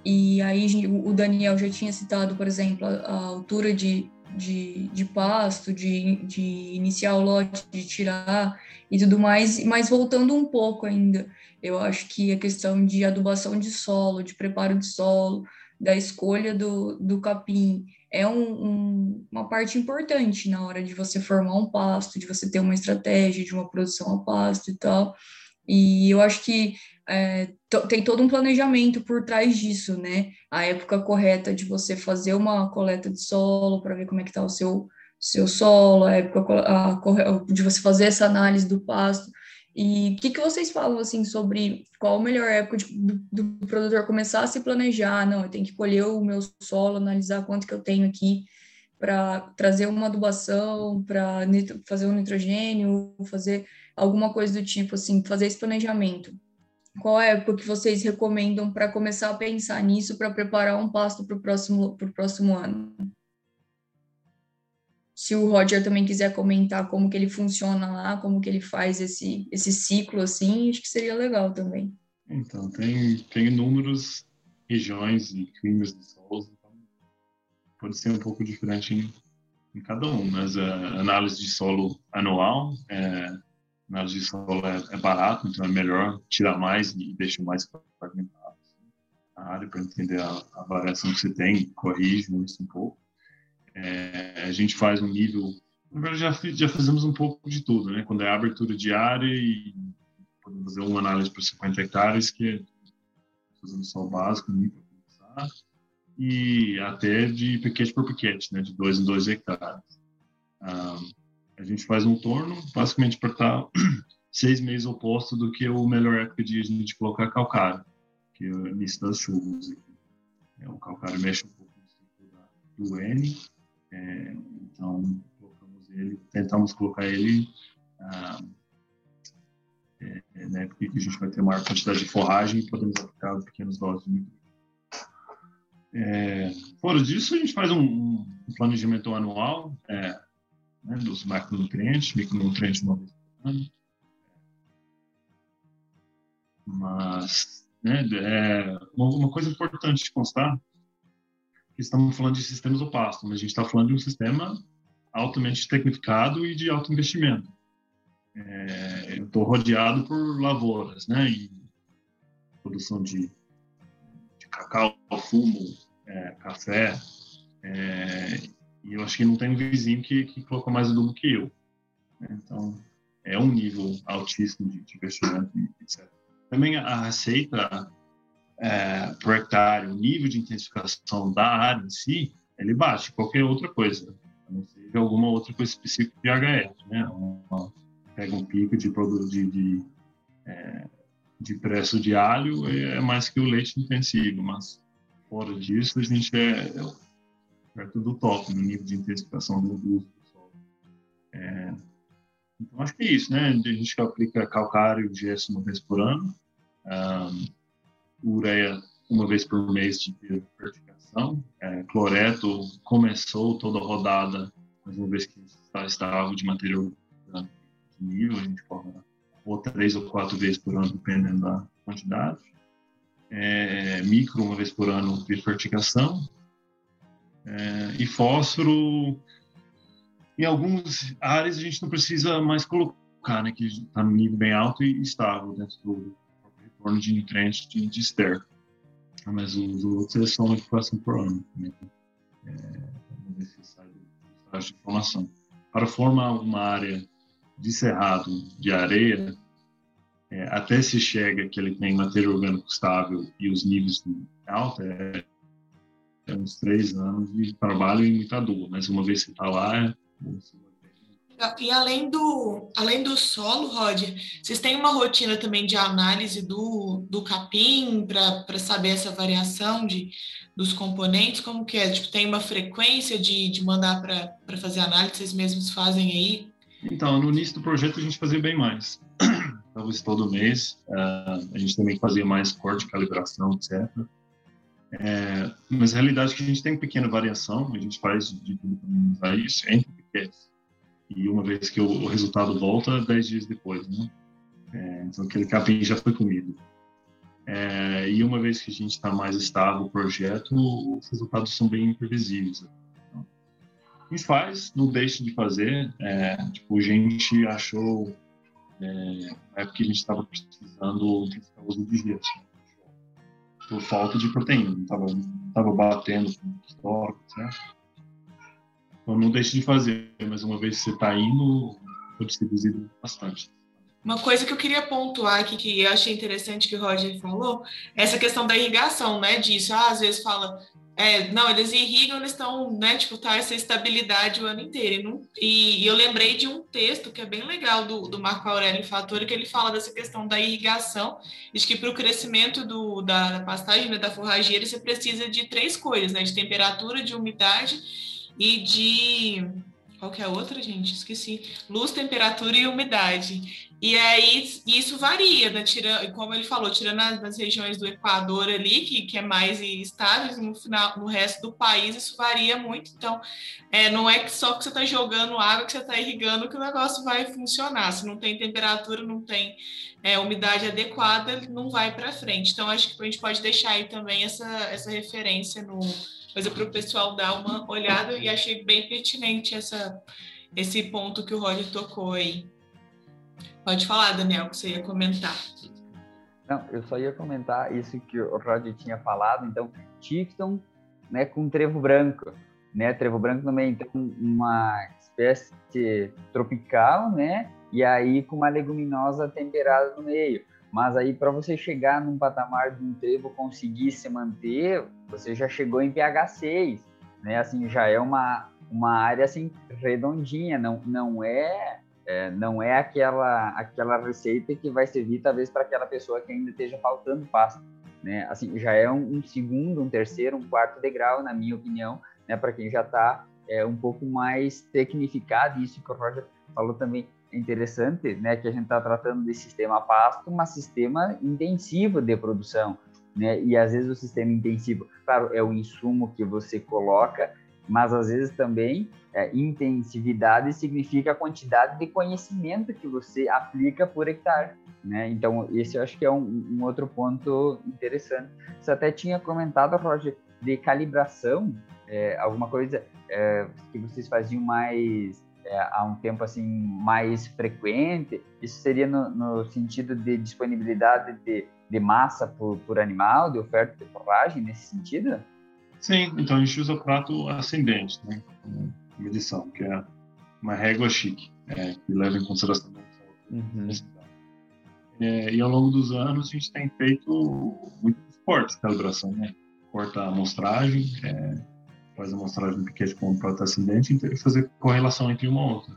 E aí o Daniel já tinha citado, por exemplo, a, a altura de, de, de pasto, de, de iniciar o lote, de tirar e tudo mais, mas voltando um pouco ainda, eu acho que a questão de adubação de solo, de preparo de solo, da escolha do, do capim é um, um, uma parte importante na hora de você formar um pasto, de você ter uma estratégia de uma produção a pasto e tal. E eu acho que é, tem todo um planejamento por trás disso, né? A época correta de você fazer uma coleta de solo para ver como é que está o seu, seu solo, a época a, de você fazer essa análise do pasto. E o que, que vocês falam assim sobre qual a melhor época de, do, do, produtor começar a se planejar? Não, eu tenho que colher o meu solo, analisar quanto que eu tenho aqui para trazer uma adubação, para fazer um nitrogênio, fazer alguma coisa do tipo assim, fazer esse planejamento. Qual é a época que vocês recomendam para começar a pensar nisso para preparar um pasto para o próximo, próximo ano? Se o Roger também quiser comentar como que ele funciona lá, como que ele faz esse, esse ciclo, assim, acho que seria legal também. Então, tem, tem inúmeras regiões e climas de solos, então pode ser um pouco diferente em, em cada um, mas a análise de solo anual, é, análise de solo é, é, barato, então é melhor tirar mais e deixar mais fragmentado assim, a área para entender a, a variação que você tem, corrige isso um pouco. É, a gente faz um nível. Já, já fazemos um pouco de tudo, né? Quando é abertura diária e podemos fazer uma análise para 50 hectares, que é fazendo só o básico, começar, e até de piquete por piquete, né? De dois em dois hectares. Ah, a gente faz um torno, basicamente para estar seis meses oposto do que o melhor época de a gente colocar calcário, que é o início das chuvas. É, o calcário mexe um pouco no ciclo do N, é, então, colocamos ele, tentamos colocar ele ah, é, né, porque a gente vai ter maior quantidade de forragem e podemos aplicar pequenos doses de é, fora disso, a gente faz um, um planejamento anual é, né, dos macronutrientes, micronutrientes uma vez por ano. Mas, né, é, uma, uma coisa importante de constar estamos falando de sistemas opastos, mas a gente está falando de um sistema altamente tecnificado e de alto investimento. É, eu estou rodeado por lavouras, né? E produção de, de cacau, fumo, é, café. É, e eu acho que não tem um vizinho que, que mais adubo que eu. Né? Então, é um nível altíssimo de, de investimento, etc. Também a receita é, por hectare, o nível de intensificação da área em si, ele bate qualquer outra coisa, a não seja alguma outra coisa específica de HF, né? Uma, pega um pico de produto de, de, é, de preço de alho, é mais que o leite intensivo, mas fora disso a gente é, é perto do top no nível de intensificação do uso. É, então acho que é isso, né? A gente aplica calcário gesso uma vez por ano. Um, ureia uma vez por mês de vertificação. É, cloreto começou toda a rodada, mas uma vez que está estável de material de nível, a gente pode ou três ou quatro vezes por ano, dependendo da quantidade. É, micro, uma vez por ano, de fertigação. É, e fósforo, em algumas áreas a gente não precisa mais colocar, né, que está no nível bem alto e estável dentro do retorno de nutrientes de, de esterco. Mas os outros é uma equação por ano. Né? É, necessário de informação. Para formar uma área de cerrado de areia, é, até se chega que ele tem matéria orgânica estável e os níveis de alta, é, é uns três anos de trabalho e muita dor. Mas uma vez que está lá, e além do, além do solo, Roger, vocês têm uma rotina também de análise do, do capim para saber essa variação de, dos componentes? Como que é? Tipo, tem uma frequência de, de mandar para fazer análise, vocês mesmos fazem aí? Então, no início do projeto a gente fazia bem mais. Talvez todo mês. Uh, a gente também fazia mais corte, calibração, etc. É, mas a realidade é que a gente tem pequena variação, a gente faz de tudo para isso entre piquetes. E uma vez que o, resultado volta, dez dias depois, né? É, então aquele capim já foi comido. É, e uma vez que a gente está mais estável o projeto, os resultados são bem imprevisíveis. A gente faz, não deixa de fazer. É, tipo, a gente achou, é, na época que a gente estava precisando de uso de gesso por falta de proteína, não estava tava batendo com o estoque, certo? Então não deixe de fazer, mas uma vez que você está indo, pode ser reduzido bastante. Uma coisa que eu queria pontuar aqui, que eu achei interessante que o Roger falou, é essa questão da irrigação, né? Disso, ah, às vezes fala, é, não, eles irrigam, eles estão, né, tipo, tá essa estabilidade o ano inteiro. E, não, e, e, eu lembrei de um texto que é bem legal do, do Marco Aurélio Fattori, que ele fala dessa questão da irrigação, diz que para o crescimento do, da, da pastagem, né, da forrageira, você precisa de três coisas, né, de temperatura, de umidade e de qual que é outra, gente? Esqueci. Luz, temperatura e umidade. E aí isso varia, né? Tira, como ele falou, tirando as, regiões do Equador ali, que, que é mais estável, no final, no resto do país isso varia muito. Então, é, não é só que você está jogando água, que você está irrigando, que o negócio vai funcionar. Se não tem temperatura, não tem é, umidade adequada, não vai para frente. Então, acho que a gente pode deixar aí também essa, essa referência no coisa para o pessoal dar uma olhada e achei bem pertinente essa, esse ponto que o Roger tocou aí. Pode falar, Daniel, que você ia comentar. Não, eu só ia comentar isso que o Roger tinha falado. Então, Ticton, né, com trevo branco, né, trevo branco também, então uma espécie tropical, né, e aí com uma leguminosa temperada no meio. Mas aí para você chegar num patamar de um trevo conseguir se manter, você já chegou em pH 6, né? Assim já é uma uma área assim redondinha, não não é é, não é aquela aquela receita que vai servir talvez para aquela pessoa que ainda esteja faltando pasta, né? Assim já é um, um segundo, um terceiro, um quarto degrau, na minha opinião, né? Para quem já está é, um pouco mais tecnificado, isso que o Roger falou também interessante, né? Que a gente está tratando de sistema pasto, mas sistema intensivo de produção, né? E às vezes o sistema intensivo, claro, é o insumo que você coloca mas às vezes também é, intensividade significa a quantidade de conhecimento que você aplica por hectare. Né? Então, esse eu acho que é um, um outro ponto interessante. Você até tinha comentado, Roger, de calibração, é, alguma coisa é, que vocês faziam mais é, há um tempo assim mais frequente. Isso seria no, no sentido de disponibilidade de, de massa por, por animal, de oferta de forragem, nesse sentido? Sim, então a gente usa o prato ascendente, né? Medição, que é uma régua chique, é, que leva em consideração uhum. é, E ao longo dos anos a gente tem feito muitos cortes de calibração, né? Corta a amostragem, é, faz a amostragem do piquete com o prato ascendente e fazer correlação entre uma outra.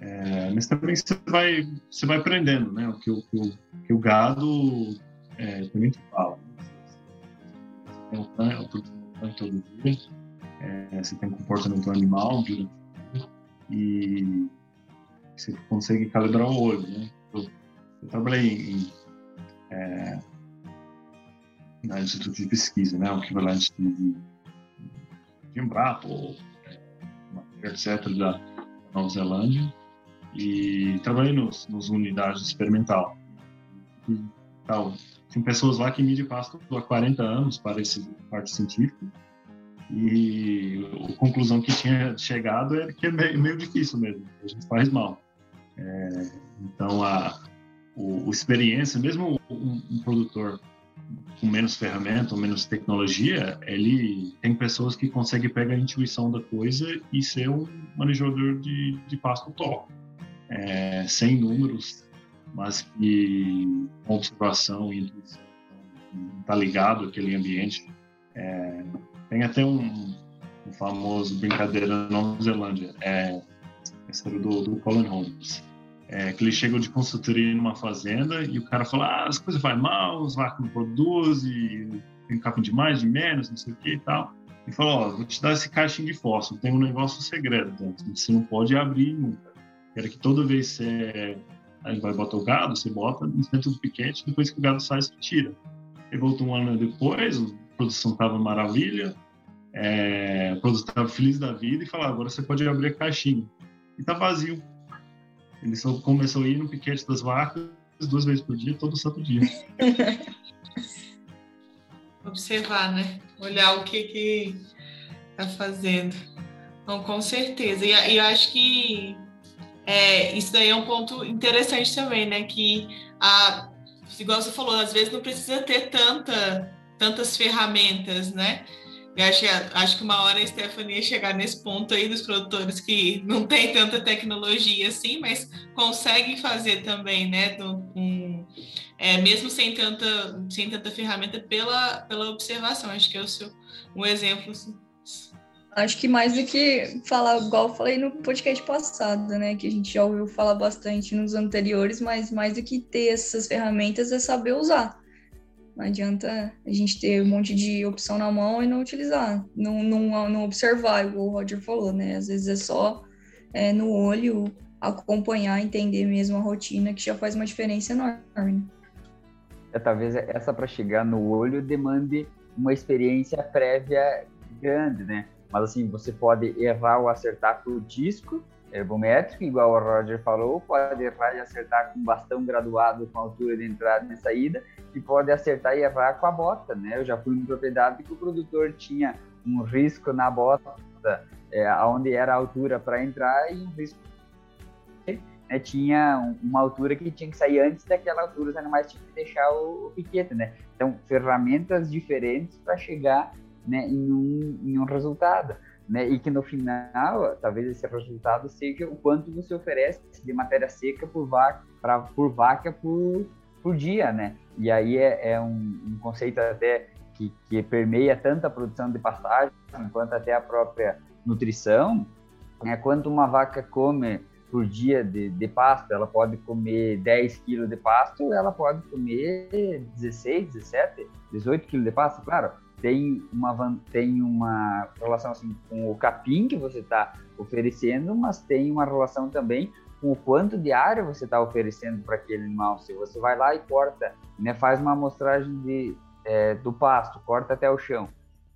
É, mas também você vai, você vai aprendendo, né? O que o, que o, que o gado é, também te fala. Né? Você todo dia, é, você tem comportamento animal durante e você consegue calibrar o olho, né? Eu, eu trabalhei em, é, na Instituto de Pesquisa, né? O equivalente de, é, etc. da Nova Zelândia e trabalhei nos, nos unidades experimental. E, tal, tem pessoas lá que midem pasto há 40 anos para esse parte científica E a conclusão que tinha chegado é que é meio, difícil mesmo, a gente faz mal. É, então, a, o, o, experiência, mesmo um, um, produtor com menos ferramenta ou menos tecnologia, ele tem pessoas que conseguem pegar a intuição da coisa e ser um manejador de, de pasto top. É, sem números, mas que observação e intuição está ligado àquele ambiente. É, tem até um, um, famoso brincadeira na Nova Zelândia, é, era do, do Colin Holmes, é, que ele chegou de consultoria numa fazenda e o cara fala, ah, as coisas vai mal, os vacos não produzem, tem capim de mais, de menos, não sei o que e tal. E falou, ó, vou te dar esse caixinho de fósforo, tem um negócio segredo dentro, você não pode abrir nunca. Quero que toda vez você aí vai botar o gado, você bota no centro do piquete, depois que o gado sai, você tira. Ele voltou um ano depois, a produção estava maravilha, é, a estava feliz da vida e falou, agora você pode abrir a caixinha. E tá vazio. Ele só começou a ir no piquete das vacas duas vezes por dia, todo santo dia. Observar, né? Olhar o que que tá fazendo. Então, com certeza. E, e eu acho que é, isso daí é um ponto interessante também, né? Que a, igual você falou, às vezes não precisa ter tanta, tantas ferramentas, né? Eu acho, acho que uma hora a Stephanie ia chegar nesse ponto aí dos produtores que não tem tanta tecnologia assim, mas conseguem fazer também, né? um, é, mesmo sem tanta, sem tanta ferramenta pela, pela observação. Acho que é o seu, um exemplo assim, Acho que mais do que falar, igual eu falei no podcast passado, né? Que a gente já ouviu falar bastante nos anteriores, mas mais do que ter essas ferramentas é saber usar. Não adianta a gente ter um monte de opção na mão e não utilizar, não, não, não observar, igual o Roger falou, né? Às vezes é só é, no olho acompanhar, entender mesmo a rotina, que já faz uma diferença enorme. É, talvez essa para chegar no olho demande uma experiência prévia grande, né? Mas assim, você pode errar ou acertar o disco ergométrico, igual o Roger falou, pode errar e acertar com bastão graduado com altura de entrada e saída, e pode acertar e errar com a bota, né? Eu já fui em propriedade que o produtor tinha um risco na bota, é, onde era a altura para entrar, e um risco né, tinha uma altura que tinha que sair antes daquela altura, os animais tinham que deixar o, o piquete, né? Então, ferramentas diferentes para chegar né, em, um, em um resultado. Né, e que no final, talvez esse resultado seja o quanto você oferece de matéria seca por vaca, pra, por, vaca por, por dia, né? E aí é, é um, um, conceito até que, que permeia tanto a produção de pastagem quanto até a própria nutrição. Né? Quanto uma vaca come por dia de, de pasto, ela pode comer 10 quilos de pasto, ela pode comer 16, 17, 18 quilos de pasto, claro tem uma, tem uma relação assim, com o capim que você está oferecendo, mas tem uma relação também com o quanto de área você está oferecendo para aquele animal. Se você vai lá e corta, né, faz uma amostragem de, é, do pasto, corta até o chão.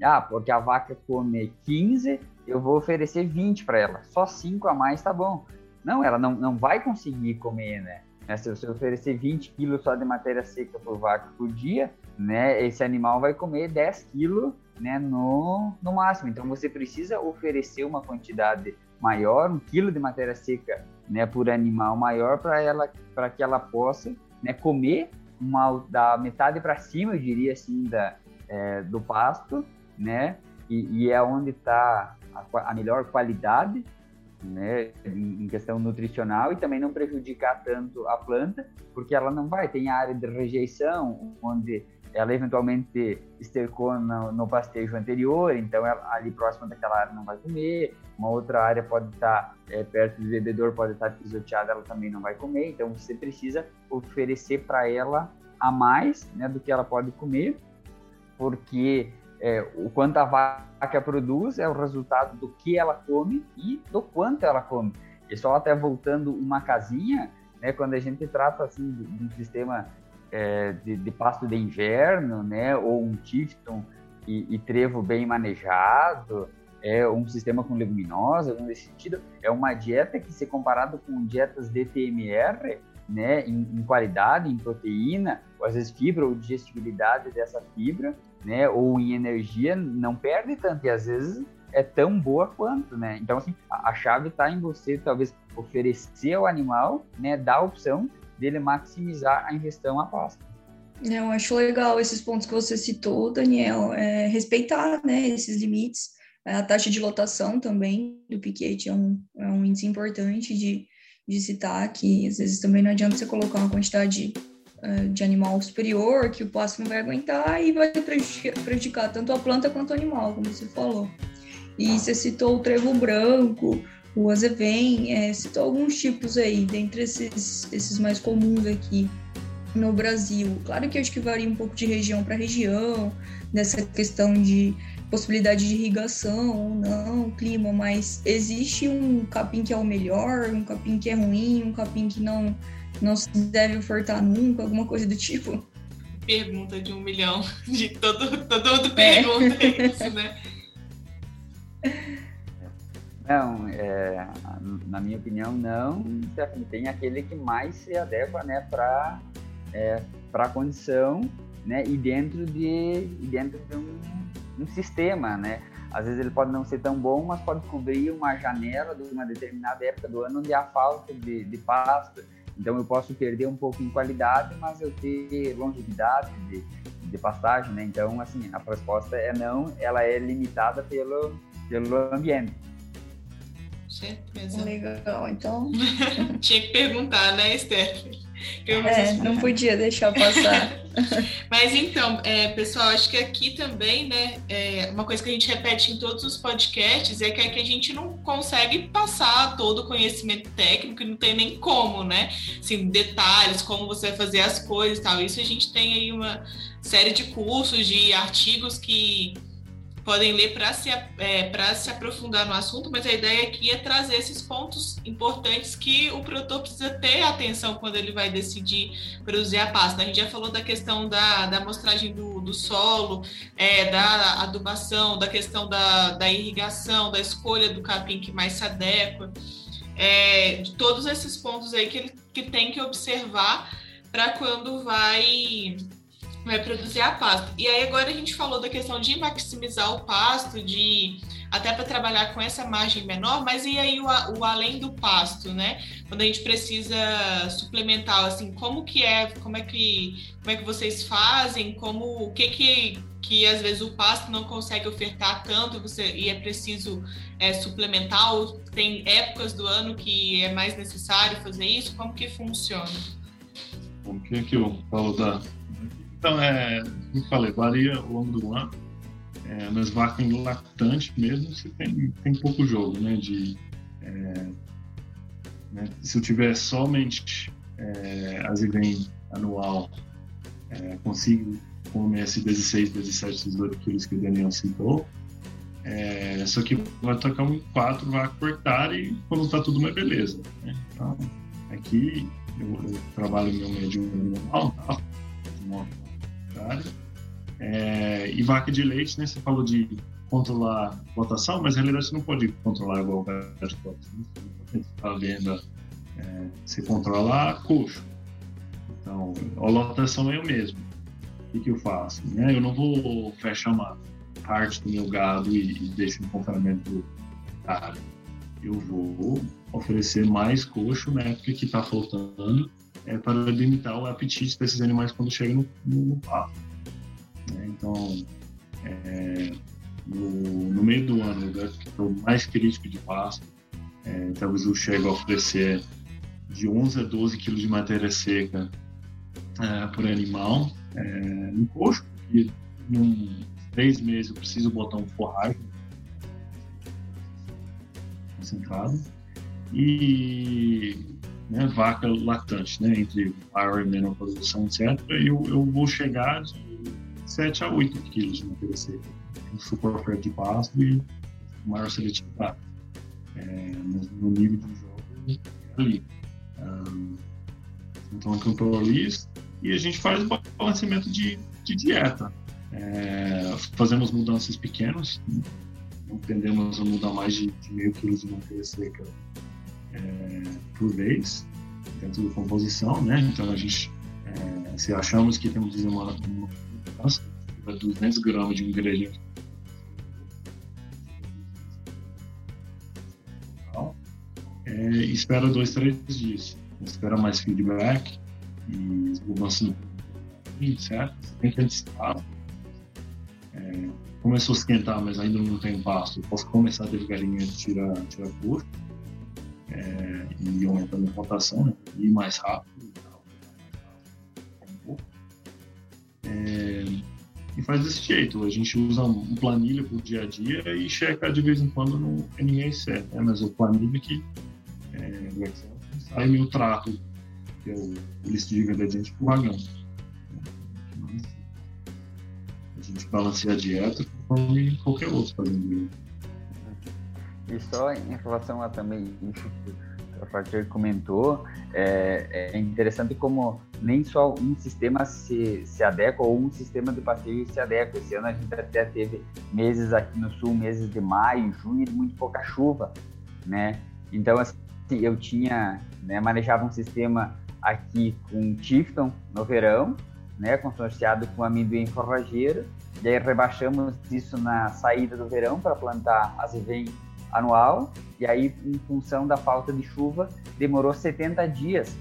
Ah, porque a vaca come 15, eu vou oferecer 20 para ela. Só 5 a mais tá bom. Não, ela não, não vai conseguir comer, né? Se você oferecer 20 quilos só de matéria seca por vaca por dia, né, esse animal vai comer 10 quilos né, no, no máximo. Então você precisa oferecer uma quantidade maior, um quilo de matéria seca né, por animal maior para ela para que ela possa né, comer uma, da metade para cima, eu diria assim, da, é, do pasto, né? E, e é onde está a, a, melhor qualidade, né? Em, questão nutricional e também não prejudicar tanto a planta, porque ela não vai. Tem área de rejeição, onde ela eventualmente estercou no, no pastejo anterior, então ela, ali próxima daquela área não vai comer. Uma outra área pode estar é, perto do bebedor, pode estar pisoteada, ela também não vai comer. Então você precisa oferecer para ela a mais né, do que ela pode comer, porque é, o quanto a vaca produz é o resultado do que ela come e do quanto ela come. E só até voltando uma casinha, né, quando a gente trata assim de um sistema é, de, de, pasto de inverno, né, ou um tifton e, e, trevo bem manejado, é um sistema com leguminosa, nesse sentido, é uma dieta que, se comparado com dietas DTMR, né, em, em, qualidade, em proteína, ou às vezes fibra ou digestibilidade dessa fibra, né, ou em energia, não perde tanto e às vezes é tão boa quanto, né? Então assim, a, a chave está em você talvez oferecer ao animal, né, dar a opção dele maximizar a ingestão à pasta. Eu acho legal esses pontos que você citou, Daniel, é, respeitar, né, esses limites, a taxa de lotação também do piquete é um, é um índice importante de, de citar, que às vezes também não adianta você colocar uma quantidade uh, de animal superior, que o pasto não vai aguentar e vai prejudicar, prejudicar tanto a planta quanto o animal, como você falou. E você citou o trevo branco, o azevém, é, citou alguns tipos aí, dentre esses, esses mais comuns aqui no Brasil. Claro que acho que varia um pouco de região para região, nessa questão de possibilidade de irrigação ou não, clima, mas existe um capim que é o melhor, um capim que é ruim, um capim que não, não se deve ofertar nunca, alguma coisa do tipo? Pergunta de um milhão, de todo, todo mundo pergunta é. isso, né? Não, é, na minha opinião, não. Tem aquele que mais se adequa né, para é, a condição né, e dentro de, dentro de um, um, sistema. Né? Às vezes ele pode não ser tão bom, mas pode cobrir uma janela de uma determinada época do ano onde há falta de, de pasto. Então eu posso perder um pouco em qualidade, mas eu ter longevidade de, de pastagem. Né? Então, assim, a resposta é não, ela é limitada pelo, pelo ambiente certeza. Legal, então. Tinha que perguntar, né, Esther? É, não podia deixar passar. Mas então, é, pessoal, acho que aqui também, né, é, uma coisa que a gente repete em todos os podcasts é que, que a gente não consegue passar todo o conhecimento técnico, não tem nem como, né? Assim, detalhes, como você vai fazer as coisas e tal. Isso a gente tem aí uma série de cursos, de artigos que podem ler para se, é, se aprofundar no assunto, mas a ideia aqui é trazer esses pontos importantes que o produtor precisa ter atenção quando ele vai decidir produzir a pasta. A gente já falou da questão da, da amostragem do, do solo, é, da adubação, da questão da, da irrigação, da escolha do capim que mais se adequa, é, de todos esses pontos aí que ele que tem que observar para quando vai vai produzir a pasta. E aí agora a gente falou da questão de maximizar o pasto, de até para trabalhar com essa margem menor, mas e aí o, o, além do pasto, né? Quando a gente precisa suplementar, assim, como que é, como é que, como é que vocês fazem, como o que que que às vezes o pasto não consegue ofertar tanto você, e é preciso é, suplementar, ou tem épocas do ano que é mais necessário fazer isso, como que funciona? Como que é que eu falo da, então, é, como falei, varia ao longo do ano. É, nas vacas lactantes mesmo, você tem, tem pouco jogo, né? De, é, né? Se eu tiver somente é, azevém anual, é, consigo comer esses 16, 17, 18 quilos que o Daniel citou. É, só que vai tocar um 4 vacas por hectare e quando está tudo uma beleza. Né? Então, aqui eu, eu trabalho meu médio anual, É, e vaca de leite, né? Você falou de controlar a lotação, mas na realidade você não pode controlar igual vaca de corte. Né? Está vendo, é, você controla coxo. Então, a lotação é o mesmo. O que, que eu faço? Né? Eu não vou fechar uma parte do meu gado e, e deixo um confinamento área. Eu vou oferecer mais coxo na época que está faltando é, para limitar o apetite desses animais quando chegam no, no. Né? Então, é, no, no, meio do ano, né, que é o mais crítico de pasto, é, talvez eu chegue a oferecer de 11 a 12 quilos de matéria seca é, por animal é, no coxo, e em três meses eu preciso botar um forragem concentrado. E né, vaca lactante, né, entre maior e menor produção, etc., eu, eu vou chegar de 7 a 8 quilos matéria seca. Um super oferta de pasto e maior seletividade. É, no, nível de jogo ali. Um, então, eu isso e a gente faz o balanceamento de, de dieta. É, fazemos mudanças pequenas, não tendemos a mudar mais de, de meio quilo de manteiga seca é, por vez. dentro da composição, né? Então a gente, é, se achamos que temos uma, uma mudança, 200 gramas de ingrediente é, espera dois, três dias. Espera mais feedback e as mudanças certo? Tem que antecipar. É, começou a esquentar, mas ainda não tem pasto. Posso começar devagarinho a tirar, tirar custo é, e aumentando a rotação, né? ir mais rápido. É, e faz desse jeito. A gente usa um planilha para o dia a dia e checa de vez em quando no NIS7, né? mas o planilha que é, Excel sai meu trato, que é o, o lista de ingredientes para o vagão. A gente balanceia a dieta conforme qualquer outro fazendo E só em relação a também isso que a Partir comentou, é, é, interessante como nem só um sistema se, se adequa ou um sistema de passeio se adequa. Esse ano a gente até teve meses aqui no sul, meses de maio, junho, de muito pouca chuva, né? Então, assim, eu tinha, né, manejava um sistema aqui com Tifton no verão, né, consorciado com amendoim forrageiro, e aí rebaixamos isso na saída do verão para plantar azevém anual, e aí em função da falta de chuva, demorou 70 dias,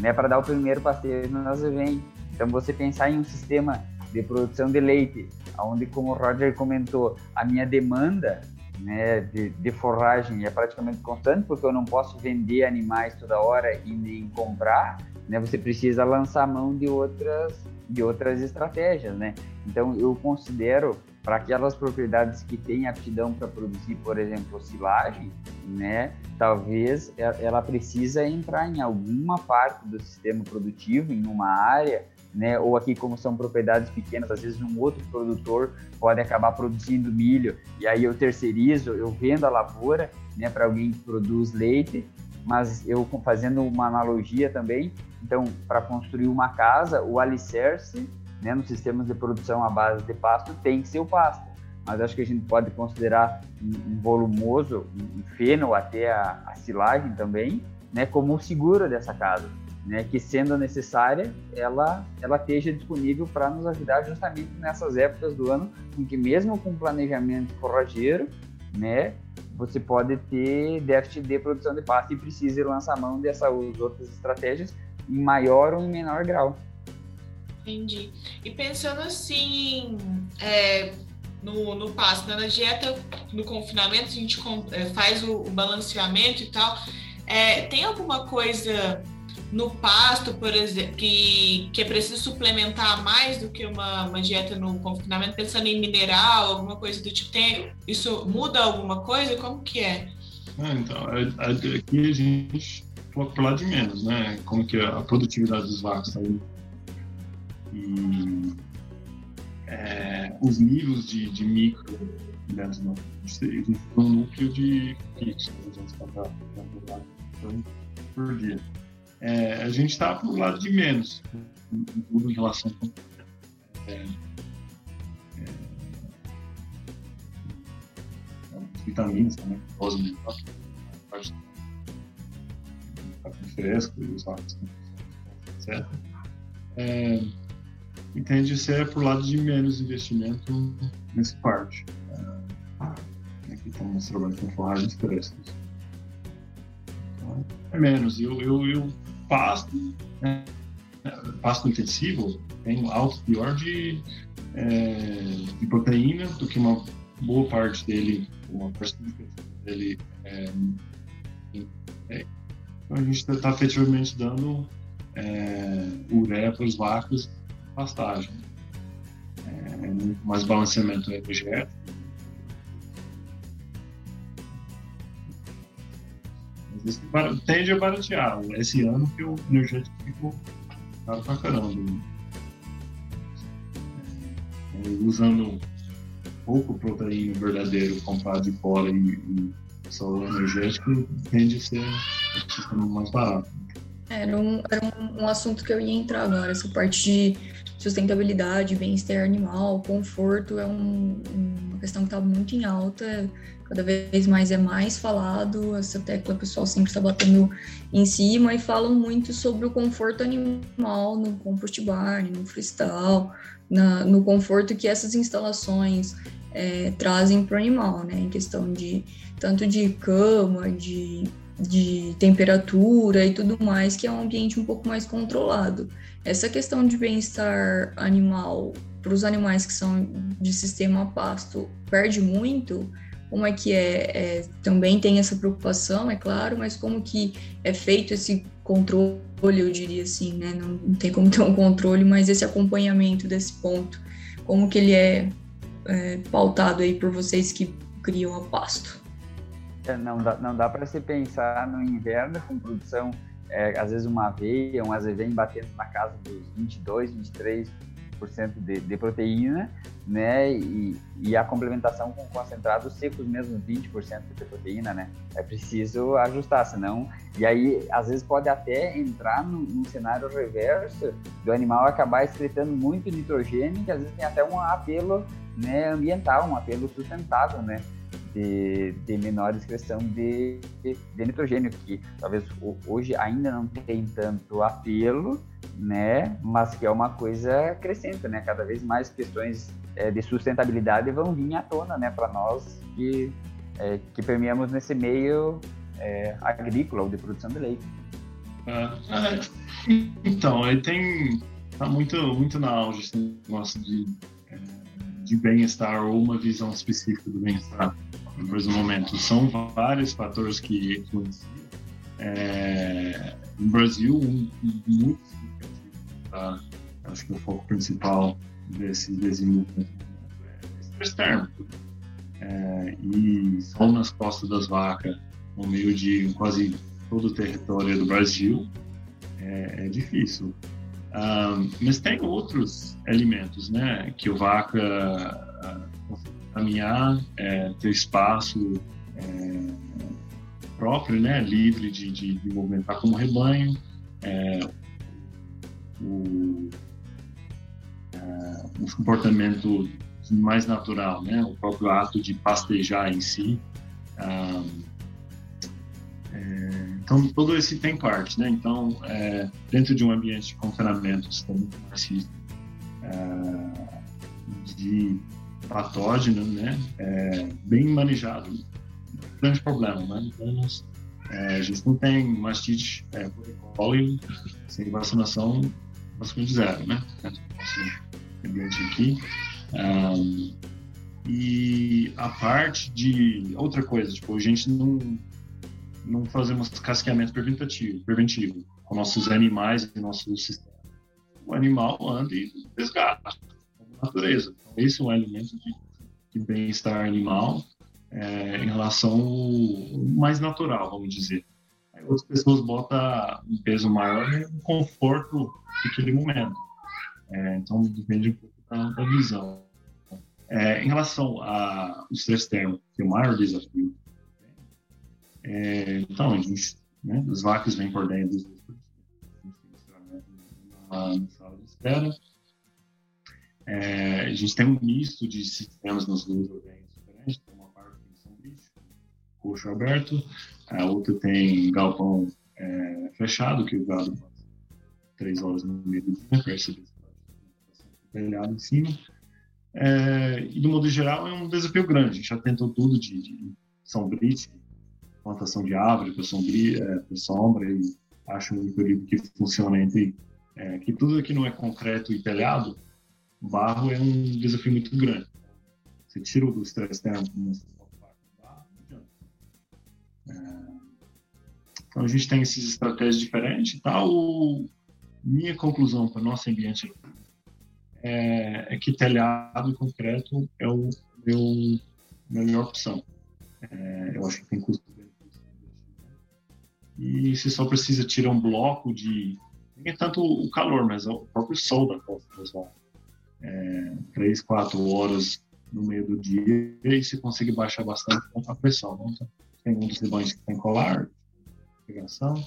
né, para dar o primeiro passeio no azevém. Então você pensar em um sistema de produção de leite, onde como o Roger comentou, a minha demanda né, de, de, forragem é praticamente constante, porque eu não posso vender animais toda hora e nem comprar, né, você precisa lançar mão de outras, de outras estratégias, né? Então, eu considero, para aquelas propriedades que têm aptidão para produzir, por exemplo, silagem, né, talvez ela precisa entrar em alguma parte do sistema produtivo, em uma área, né? Ou aqui, como são propriedades pequenas, às vezes um outro produtor pode acabar produzindo milho e aí eu terceirizo, eu vendo a lavoura, né, para alguém que produz leite, mas eu fazendo uma analogia também, então, para construir uma casa, o alicerce, né, nos sistemas de produção à base de pasto tem que ser pasto. Mas acho que a gente pode considerar um, volumoso, um feno até a, a silagem também, né, como o seguro dessa casa né, que sendo necessária, ela, ela esteja disponível para nos ajudar justamente nessas épocas do ano em que mesmo com planejamento forrageiro, né, você pode ter déficit de produção de pasto e precisa lançar mão dessas outras estratégias em maior ou em menor grau. Entendi. E pensando assim, é, no, no pasto, né, na dieta, no confinamento, a gente é, faz o, o balanceamento e tal. É, tem alguma coisa no pasto, por exemplo, que, que é preciso suplementar mais do que uma, uma dieta no confinamento, pensando em mineral, alguma coisa do tipo, tem, isso muda alguma coisa? Como que é? é então, aqui a gente por lá de menos, né? Como que a produtividade dos está. E é, os níveis de, de micro dentro do um núcleo de kits, por dia é, a gente está para o lado de menos, tudo em relação com é, é, vitaminas também, dose mental, parte do fresco lácteos, etc. É, e tende a ser por lado de menos investimento nesse parte. É, aqui estamos trabalhando com forragens frescas. Então, é menos. Eu, eu, eu pasto, né, pasto intensivo tem alto pior de, é, de proteína do que uma boa parte dele, uma parte dele é, é, então a gente está tá efetivamente dando é, ureia para os vacos pastagem. É, mais balanceamento energético Isso tende a baratear. Esse ano que o energético ficou caro pra caramba. É, usando pouco proteína verdadeiro comprado de fora e, e energético tende a ser o sistema mais barato. Era um, era um, um assunto que eu ia entrar agora, essa parte de sustentabilidade, bem-estar animal, conforto é um, uma questão que está muito em alta, cada vez mais é mais falado, essa tecla o pessoal sempre está batendo em cima e falam muito sobre o conforto animal no compost barn, no freestyle, na, no conforto que essas instalações é, trazem para o animal, né, em questão de tanto de cama, de, de temperatura e tudo mais, que é um ambiente um pouco mais controlado. Essa questão de bem-estar animal para os animais que são de sistema pasto perde muito. Como é que é, é? Também tem essa preocupação, é claro, mas como que é feito esse controle, eu diria assim, né? Não, não tem como ter um controle, mas esse acompanhamento desse ponto, como que ele é, é pautado aí por vocês que criam a pasto? É, não dá, não dá para se pensar no inverno com produção, é, às vezes uma aveia, um azevém batendo na casa dos 22, 23% de, de proteína, né? E, e, a complementação com concentrados secos mesmo, 20% de proteína, né? É preciso ajustar, senão... E aí, às vezes, pode até entrar num, num cenário reverso do animal acabar excretando muito nitrogênio, que às vezes tem até um apelo né, ambiental, um apelo sustentável, né? De, de menor excreção de, de, nitrogênio, que talvez hoje ainda não tem tanto apelo, né? Mas que é uma coisa crescente, né? Cada vez mais questões é, de sustentabilidade vão vir à tona, né? Para nós que, é, que permeamos nesse meio é, agrícola ou de produção de leite. É, então, ele tem tá muito muito na auge esse negócio de é, de bem-estar ou uma visão específica do bem-estar no momento. São vários fatores que influenciam. É, no Brasil, um, muito significativo, tá? acho que o foco principal desse desenvolvimento é externo. É, e sol nas costas das vacas, no meio de quase todo o território do Brasil, é, é difícil. Mas tem outros alimentos, né, que o vaca uh, caminhar, é, ter espaço é, próprio, né, livre de, de, de movimentar como rebanho, é, o, é, comportamento mais natural, né, o próprio ato de pastejar em si. Ah, então, todo esse tem parte, né? Então, é, dentro de um ambiente de confinamento, você risco de patógeno, né, é, bem manejado. Grande problema, né? Então, é, a gente não tem mastite é, poli sem vacinação, basicamente zero, né? Ambiente aqui. Um, e a parte de outra coisa, tipo, a gente não não fazemos casqueamento preventivo, preventivo com nossos animais e nosso sistema. O animal anda e desgasta, como natureza. Então, esse é um elemento de, de bem-estar animal é, em relação mais natural, vamos dizer. Aí outras pessoas botam um peso maior no conforto daquele momento. É, então, depende um pouco da, da visão. É, em relação ao estresse térmico, que é o maior desafio, é, então, a gente, né, as vacas vêm por dentro na sala de espera, é, a gente tem um misto de sistemas nos dois orgânicos diferentes. Tem uma parte que São Bicho, coxo aberto, a outra tem galpão é, fechado, que o gado passa três horas no meio do dia, percebe telhado em cima. É, e, do modo geral, é um desafio grande. A gente já tentou tudo de, de sombrite, plantação de árvore para é, sombra, e acho um equilíbrio que funciona entre é, que tudo aqui não é concreto e telhado, barro é um desafio muito grande. Você tira o estresse térmico é, então a gente tem essas estratégias diferentes. Tá? O, minha conclusão para o nosso ambiente é, é, que telhado e concreto é o meu melhor opção. É, eu acho que tem custo e você só precisa tirar um bloco de nem é tanto o calor, mas o próprio sol da costa das é, três, quatro horas no meio do dia e se consegue baixar bastante a pressão. Né? Então, tem um dos rebanhos que tem colar, irrigação.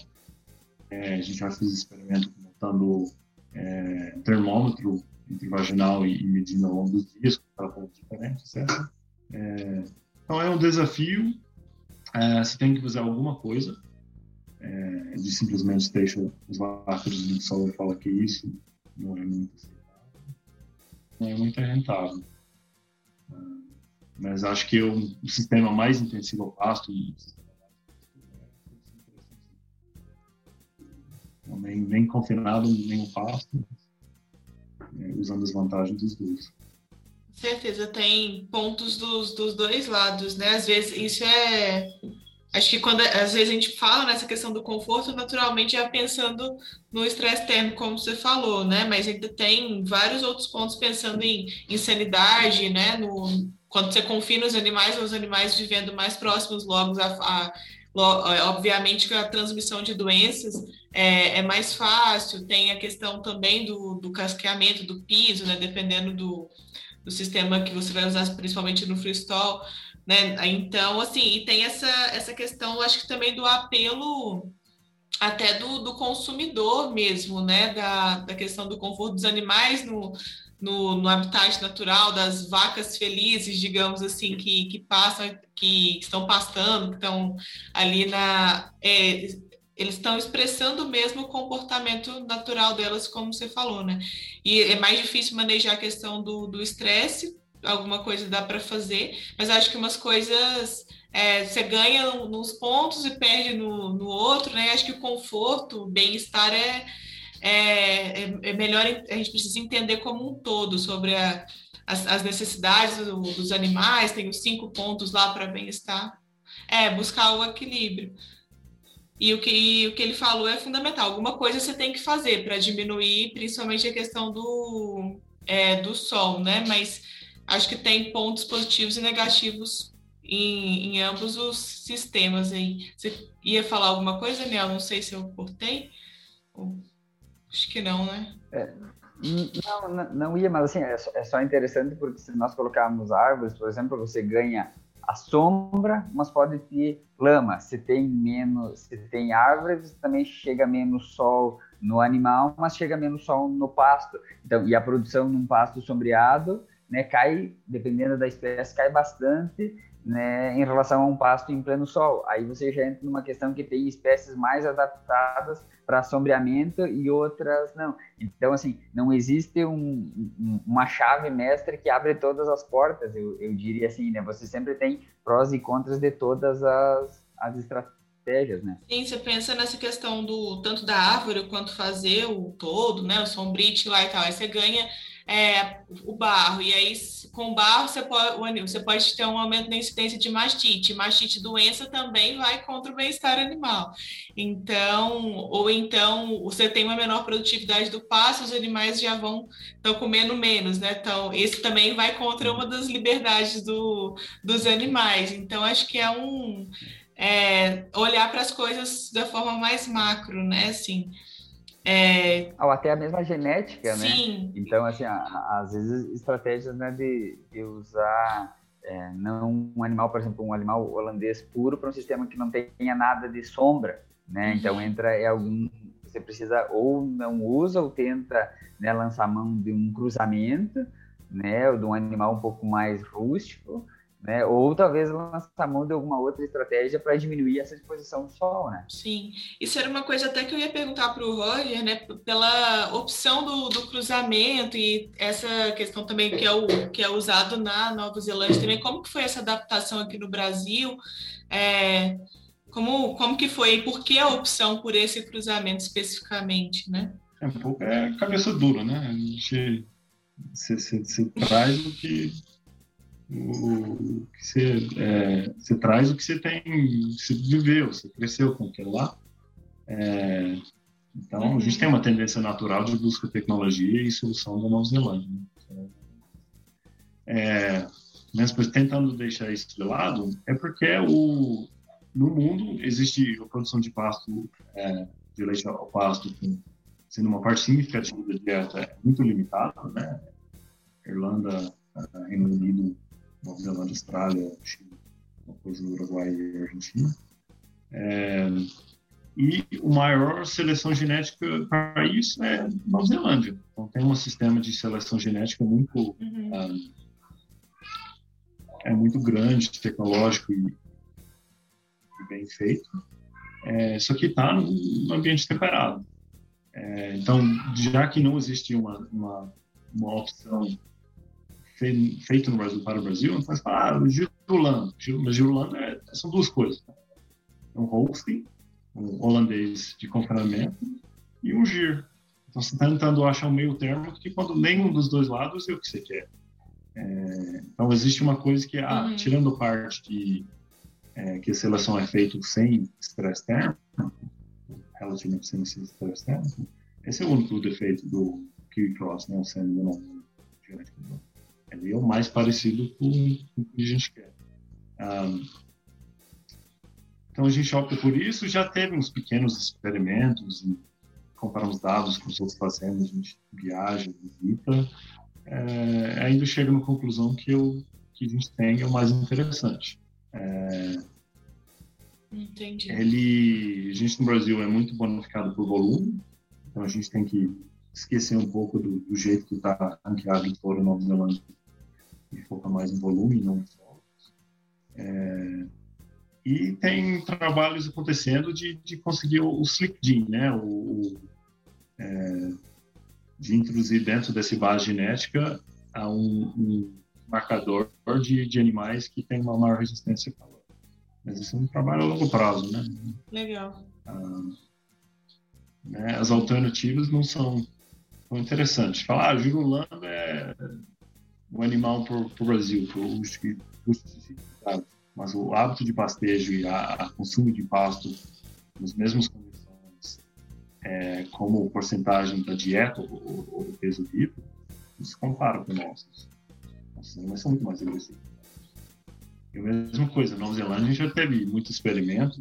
É, a gente já fez experimento montando é, termômetro intravaginal e, e medindo ao longo dos dias, com tratamentos diferentes, etc. É, então é um desafio, é, você tem que fazer alguma coisa, é, de simplesmente deixa os lacres no sol e fala que isso não é muito não é muito rentável. É, mas acho que o, o sistema mais intensivo ao pasto, nem, nem confinado, nem o pasto, usando as vantagens dos dois. Certeza, tem pontos dos, dos dois lados, né? Às vezes isso é. Acho que quando às vezes a gente fala nessa questão do conforto, naturalmente é pensando no estresse térmico, como você falou, né? Mas ainda tem vários outros pontos pensando em, em sanidade, né? No, quando você confina os animais, os animais vivendo mais próximos logo a, a obviamente que a transmissão de doenças é, é, mais fácil, tem a questão também do, do casqueamento do piso, né, dependendo do, do sistema que você vai usar, principalmente no freestyle, né, então, assim, e tem essa, essa questão, acho que também do apelo até do, do consumidor mesmo, né, da, da questão do conforto dos animais no, no, no habitat natural das vacas felizes, digamos assim, que, que passam, que estão pastando, que estão ali na. É, eles estão expressando mesmo o comportamento natural delas, como você falou, né? E é mais difícil manejar a questão do estresse, alguma coisa dá para fazer, mas acho que umas coisas é, você ganha nos pontos e perde no, no outro, né? Acho que o conforto, o bem-estar é é, é, é, melhor a gente precisa entender como um todo sobre a, as, as, necessidades do, dos animais, tem os cinco pontos lá para bem-estar. É, buscar o equilíbrio. E o que, o que ele falou é fundamental. Alguma coisa você tem que fazer para diminuir, principalmente a questão do, é, do sol, né? Mas acho que tem pontos positivos e negativos em, em ambos os sistemas aí. Você ia falar alguma coisa, Daniel? Não sei se eu cortei. Acho que não, né? É, não, não, ia, mas assim, é só, é só, interessante porque se nós colocarmos árvores, por exemplo, você ganha a sombra, mas pode ter lama. Se tem menos, se tem árvores, também chega menos sol no animal, mas chega menos sol no pasto. Então, e a produção num pasto sombreado, né, cai, dependendo da espécie, cai bastante né, em relação a um pasto em pleno sol. Aí você já entra numa questão que tem espécies mais adaptadas para sombreamento e outras não. Então, assim, não existe um, um, uma chave mestra que abre todas as portas, eu, eu, diria assim, né? Você sempre tem prós e contras de todas as, as estratégias, né? Sim, você pensa nessa questão do tanto da árvore quanto fazer o todo, né? O sombrite lá e tal. Aí você ganha é, o barro, e aí com o barro você pode, você pode ter um aumento na incidência de mastite. Mastite doença também vai contra o bem-estar animal. Então, ou então você tem uma menor produtividade do pasto, os animais já vão estão comendo menos, né? Então, esse também vai contra uma das liberdades do, dos animais. Então, acho que é um é, olhar para as coisas da forma mais macro, né? Assim, é... Ou até a mesma genética, né? Sim. né? Então, assim, às vezes estratégias né, de, de usar é, não um animal, por exemplo, um animal holandês puro para um sistema que não tenha nada de sombra, né? Uhum. Então entra é algum você precisa ou não usa ou tenta né, lançar mão de um cruzamento, né, ou de um animal um pouco mais rústico, né? Ou talvez lançar mão de alguma outra estratégia para diminuir essa exposição do sol, né? Sim, isso era uma coisa até que eu ia perguntar para o Roger, né? Pela opção do, do, cruzamento e essa questão também que é, o, que é usado na Nova Zelândia também, como que foi essa adaptação aqui no Brasil? É, como, como que foi e por que a opção por esse cruzamento especificamente, né? É um pouco é cabeça dura, né? A gente se, se, se traz o que o que você, é, você traz o que você tem, você viveu, você cresceu com aquilo lá. É, então, a gente tem uma tendência natural de busca de tecnologia e solução da Nova Zelândia. Né? É, mas tentando deixar isso de lado, é porque o, no mundo existe a produção de pasto, é, de leite ao pasto, sendo uma parte significativa da dieta é muito limitada, né? Irlanda, Reino Unido, Nova Zelândia, Austrália, Chile, uma coisa no Uruguai e Argentina. É, E a maior seleção genética para isso é Nova Zelândia. Então, tem um sistema de seleção genética muito, uhum. uh, é muito grande, tecnológico e, e bem feito. É, só que está num ambiente temperado. É, então, já que não existe uma, uma, uma opção feita no Brasil para o Brasil, então você fala, ah, Girolando. Mas Girolando é, são duas coisas. Né? Um hosting, um holandês de confinamento, e um GIR. Então, você está tentando achar um meio termo que quando nenhum dos dois lados é o que você quer. É, então, existe uma coisa que, ah, uhum. tirando parte de é, que a seleção é feita sem estresse térmico, relativamente sem estresse térmico, esse é o único defeito do Kiwi Cross, né, sendo não genético. Ele é o mais parecido com o que a gente quer. Um, então a gente opta por isso. Já teve uns pequenos experimentos, comparamos dados com os outros fazendo, a gente viaja, visita. É, ainda chega na conclusão que o que a gente tem é o mais interessante. É, Entendi. Ele, a gente no Brasil é muito bonificado por volume, então a gente tem que esquecer um pouco do, do jeito que está ranqueado em Nova Zelândia e focar mais em volume, não em. É, e tem trabalhos acontecendo de, de conseguir o, o Slick Gene, né? O, o é, de introduzir dentro dessa base genética a um, um marcador de, de, animais que tem uma maior resistência ao calor. Mas isso é um trabalho a longo prazo, né? Legal. Ah, né, as alternativas não são tão interessantes. Falar, ah, Jurulanda é um animal para o Brasil, para o mas o hábito de pastejo e a, a consumo de pasto nos mesmos condições, é, como porcentagem da dieta ou, do peso vivo, não se compara com nossos. Nossos animais são muito mais agressivos. E a mesma coisa, na Nova Zelândia já teve muito experimento,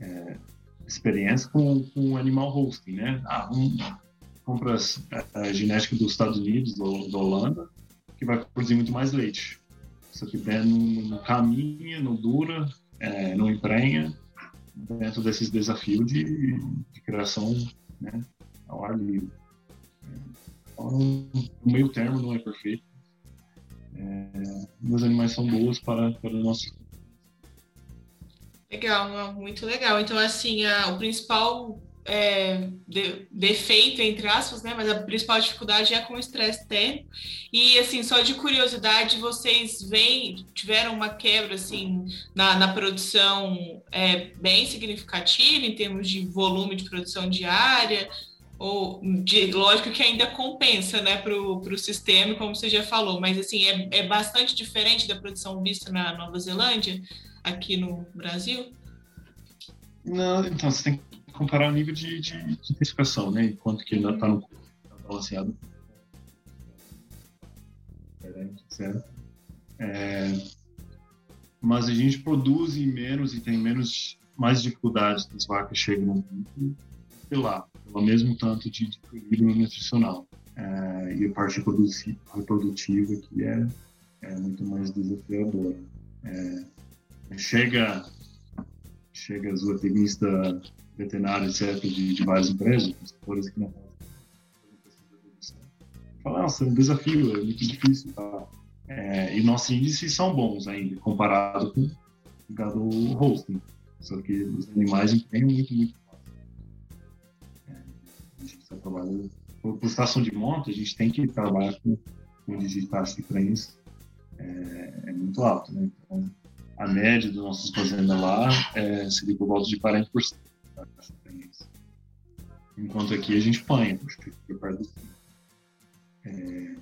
é, experiência com, com animal hosting, né? Ah, um, compra a, a genética dos Estados Unidos, ou da Holanda, que vai produzir muito mais leite. Se tiver no, no caminho, não dura, é, não emprenha, dentro desses desafios de, de criação né, ao ar livre. Então, o meio termo não é perfeito. É, os animais são boas para, para o nosso Legal, muito legal. Então, assim, a, o principal é, de, defeito, entre aspas, né? Mas a principal dificuldade é com o estresse térmico. E, assim, só de curiosidade, vocês tiveram uma quebra, assim, na, na produção é, bem significativa em termos de volume de produção diária? Ou, de, lógico que ainda compensa, né, para o sistema, como você já falou, mas, assim, é, é bastante diferente da produção vista na Nova Zelândia, aqui no Brasil? Não, então, você tem comparar o nível de, de, de intensificação, né? Enquanto que ainda está no tá balanceado. Certo? É, mas a gente produz menos e tem menos, mais dificuldades das vacas chegam sei lá, pelo mesmo tanto de, de equilíbrio nutricional. É, e a parte reprodutiva que é, é muito mais desafiadora. É, chega chega zootecnista veterinário, etc., de, de várias empresas, consultores aqui na Fala, nossa, é um desafio, é muito difícil. Tá? É, e nossos índices são bons ainda, comparado com o gado hosting. Só que os animais empenham muito, muito é, a gente está trabalhando. Por, estação de monta, a gente tem que trabalhar com, com digitais de crença é, é, muito alto. Né? Então, a média dos nossos fazendas lá é, seria por volta de 40%. Enquanto aqui a gente apanha, é,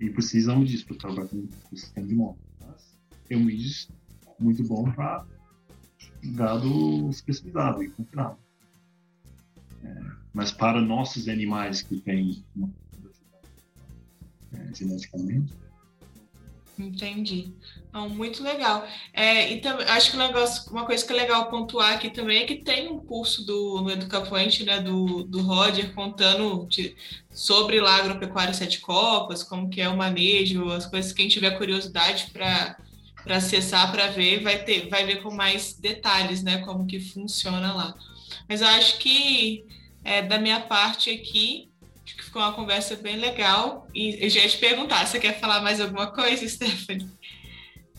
E precisamos disso para trabalhar com o sistema de moto. Mas tem um índice muito bom para gado especializado e confinado. É, mas para nossos animais que têm uma é, geneticamente, Entendi. Não, muito legal. É, então, acho que um negócio, uma coisa que é legal pontuar aqui também é que tem um curso do, no Educafuente, né, do, do Roger, contando de, sobre lá agropecuária sete copas, como que é o manejo, as coisas, quem tiver curiosidade para para acessar para ver, vai ter, vai ver com mais detalhes, né, como que funciona lá. Mas eu acho que é, da minha parte aqui, acho que ficou uma conversa bem legal. E eu já ia te perguntar, você quer falar mais alguma coisa, Stephanie?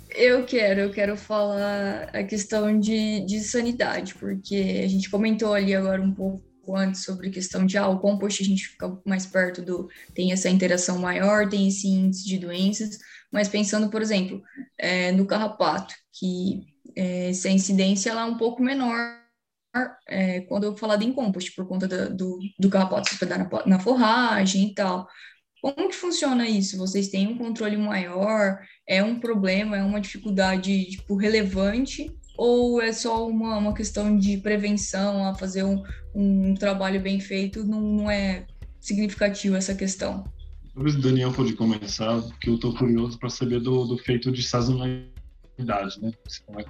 Eu quero, eu quero falar a questão de, de sanidade, porque a gente comentou ali agora um pouco antes sobre a questão de ah, o a gente fica mais perto do tem essa interação maior, tem esse índice de doenças, mas pensando, por exemplo, é, no carrapato, que é, essa incidência ela é um pouco menor é, quando eu falar em compost, por conta do, do, carrapato se hospedar na, na forragem e tal. Como que funciona isso? Vocês têm um controle maior? É um problema? É uma dificuldade tipo, relevante? Ou é só uma, uma questão de prevenção, a fazer um, um trabalho bem feito? Não, não é significativo essa questão? Talvez o Daniel pode começar, porque eu estou curioso para saber do, do feito de sazonalidade, né? É,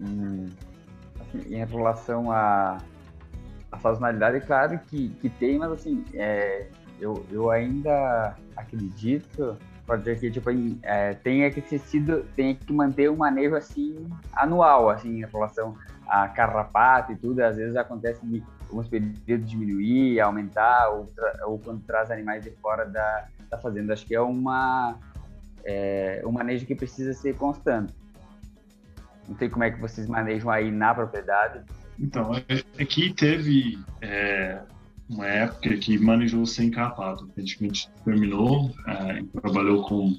em, assim, em relação a a sazonalidade, é claro que, que tem, mas assim, é, eu, eu ainda acredito, pode dizer que tipo, é, tem que ser sido, tem que manter um manejo assim anual, assim, em relação a carrapato e tudo, às vezes acontece de alguns períodos diminuir, aumentar, ou, ou quando traz animais de fora da, da fazenda. Acho que é uma é, um manejo que precisa ser constante. Não sei como é que vocês manejam aí na propriedade, então, aqui teve é, uma época que manejou sem carrapato. A gente terminou, é, trabalhou com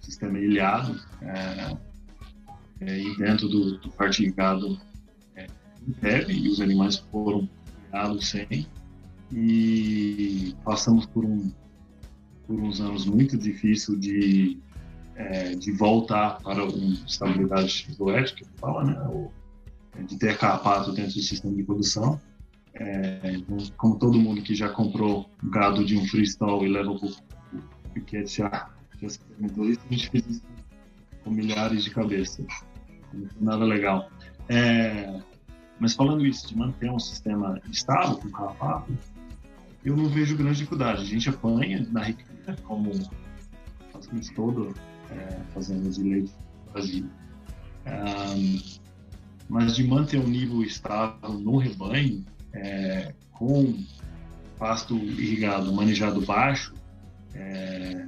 sistema ilhado, é, é, e dentro do, do partilhado é, e os animais foram ilhados sem. E passamos por, um, por uns anos muito difíceis de, é, de voltar para uma estabilidade zoética, que fala, né? de ter carrapato dentro do sistema de produção. É, então, como todo mundo que já comprou gado de um freestyle e leva para o piquete já, experimentou isso, a gente fez isso com milhares de cabeças. Nada legal. É, mas falando isso, de manter um sistema estável com carrapato, eu não vejo grande dificuldade. A gente apanha na como fazemos todo é, fazendo de leite Brasil. Um, mas de manter um nível estável no rebanho, é, com pasto irrigado, manejado baixo, é,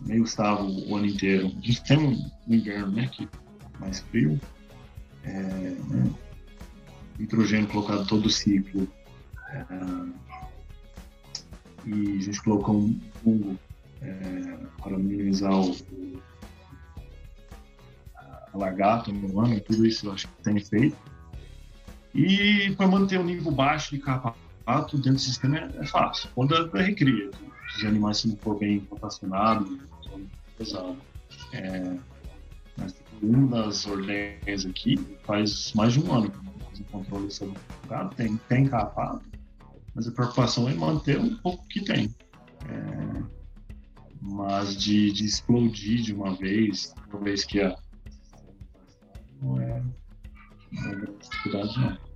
meio estável o ano inteiro. A gente tem um, inverno né, que é mais frio, é, né, nitrogênio colocado todo o ciclo, é, e a gente colocou um fungo é, para minimizar o, lagarto no ano, tudo isso eu acho que tem feito. E para manter o nível baixo de carrapato dentro do sistema é, é fácil. Quando é, recria, os animais se não for bem rotacionados, pesado. É, mas uma das ordens aqui faz mais de um ano que faz um controle sobre o gado, tem, tem carrapato, mas a preocupação é manter um pouco que tem. É, mas de, de explodir de uma vez, uma vez que a não é, não é dificuldade, não.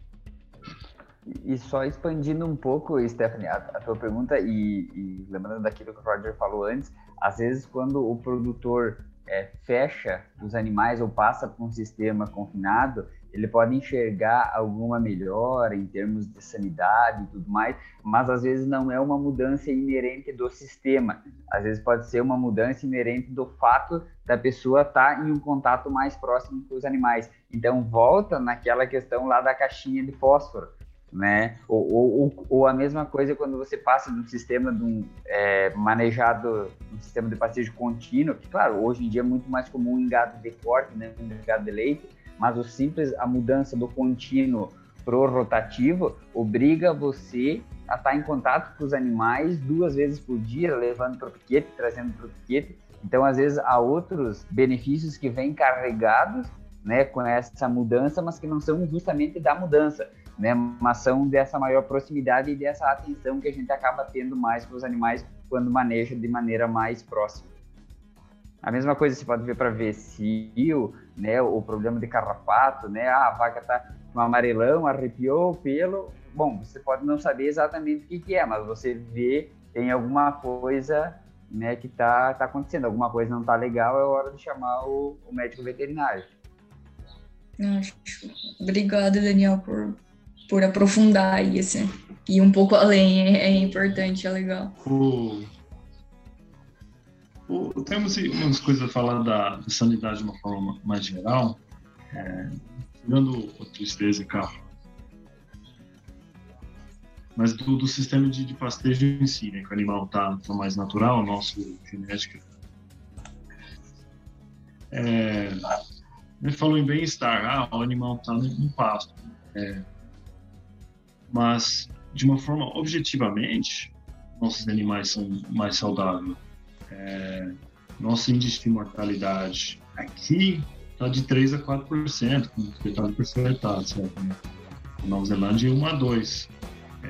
E só expandindo um pouco, Stephanie, a, a tua pergunta, e, e, lembrando daquilo que o Roger falou antes, às vezes quando o produtor é, fecha os animais ou passa por um sistema confinado, ele pode enxergar alguma melhora em termos de sanidade e tudo mais, mas às vezes não é uma mudança inerente do sistema. Às vezes pode ser uma mudança inerente do fato da pessoa estar tá em um contato mais próximo com os animais. Então volta naquela questão lá da caixinha de fósforo, né? Ou, ou, ou a mesma coisa quando você passa de um sistema de um, é, manejado, um sistema de passeio contínuo, que claro, hoje em dia é muito mais comum em gado de corte, né? Em gado de leite, mas o simples, a mudança do contínuo pro rotativo obriga você a estar em contato com os animais duas vezes por dia, levando para o piquete, trazendo para o piquete. Então, às vezes, há outros benefícios que vêm carregados né, com essa mudança, mas que não são justamente da mudança, né, mas são dessa maior proximidade e dessa atenção que a gente acaba tendo mais com os animais quando maneja de maneira mais próxima. A mesma coisa você pode ver para vecil, né, o problema de carrapato, né, ah, a vaca tá com amarelão, arrepiou o pelo, bom, você pode não saber exatamente o que, que é, mas você vê tem alguma coisa né, que está tá acontecendo, alguma coisa não está legal, é hora de chamar o, o médico veterinário. Acho. Obrigada, Daniel, por, por aprofundar assim. E um pouco além, é, é importante, é legal. O, temos umas coisas a falar da, da sanidade de uma forma mais geral. É, tirando a tristeza e carro mas do, do sistema de, de, pastejo em si, né? Que o animal tá, tá mais natural, o nosso genética. É, ele falou em bem-estar, ah, o animal está no, pasto. É, mas, de uma forma objetivamente, nossos animais são mais saudáveis. É, nosso índice de mortalidade aqui está de 3 a 4%, com detalhe porcentagem, certo? Né? Nova Zelândia, 1 a 2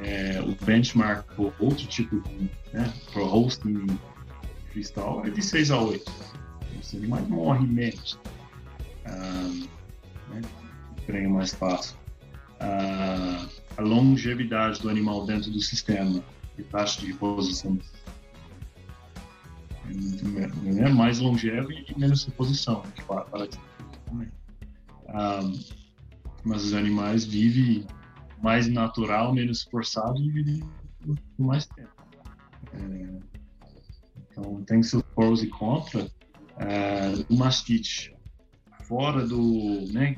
é, o benchmark ou outro tipo de né, pro hosting cristal é de 6 a 8. Os animais morrem menos. Ah, né, ganha mais fácil. Ah, a longevidade do animal dentro do sistema e taxa de reposição é, é mais longevo e menos reposição que para, para ah, mas os animais vivem mais natural, menos forçado e por mais tempo. É, então, tem seus prós e contras. É, o mastite, fora do. Né,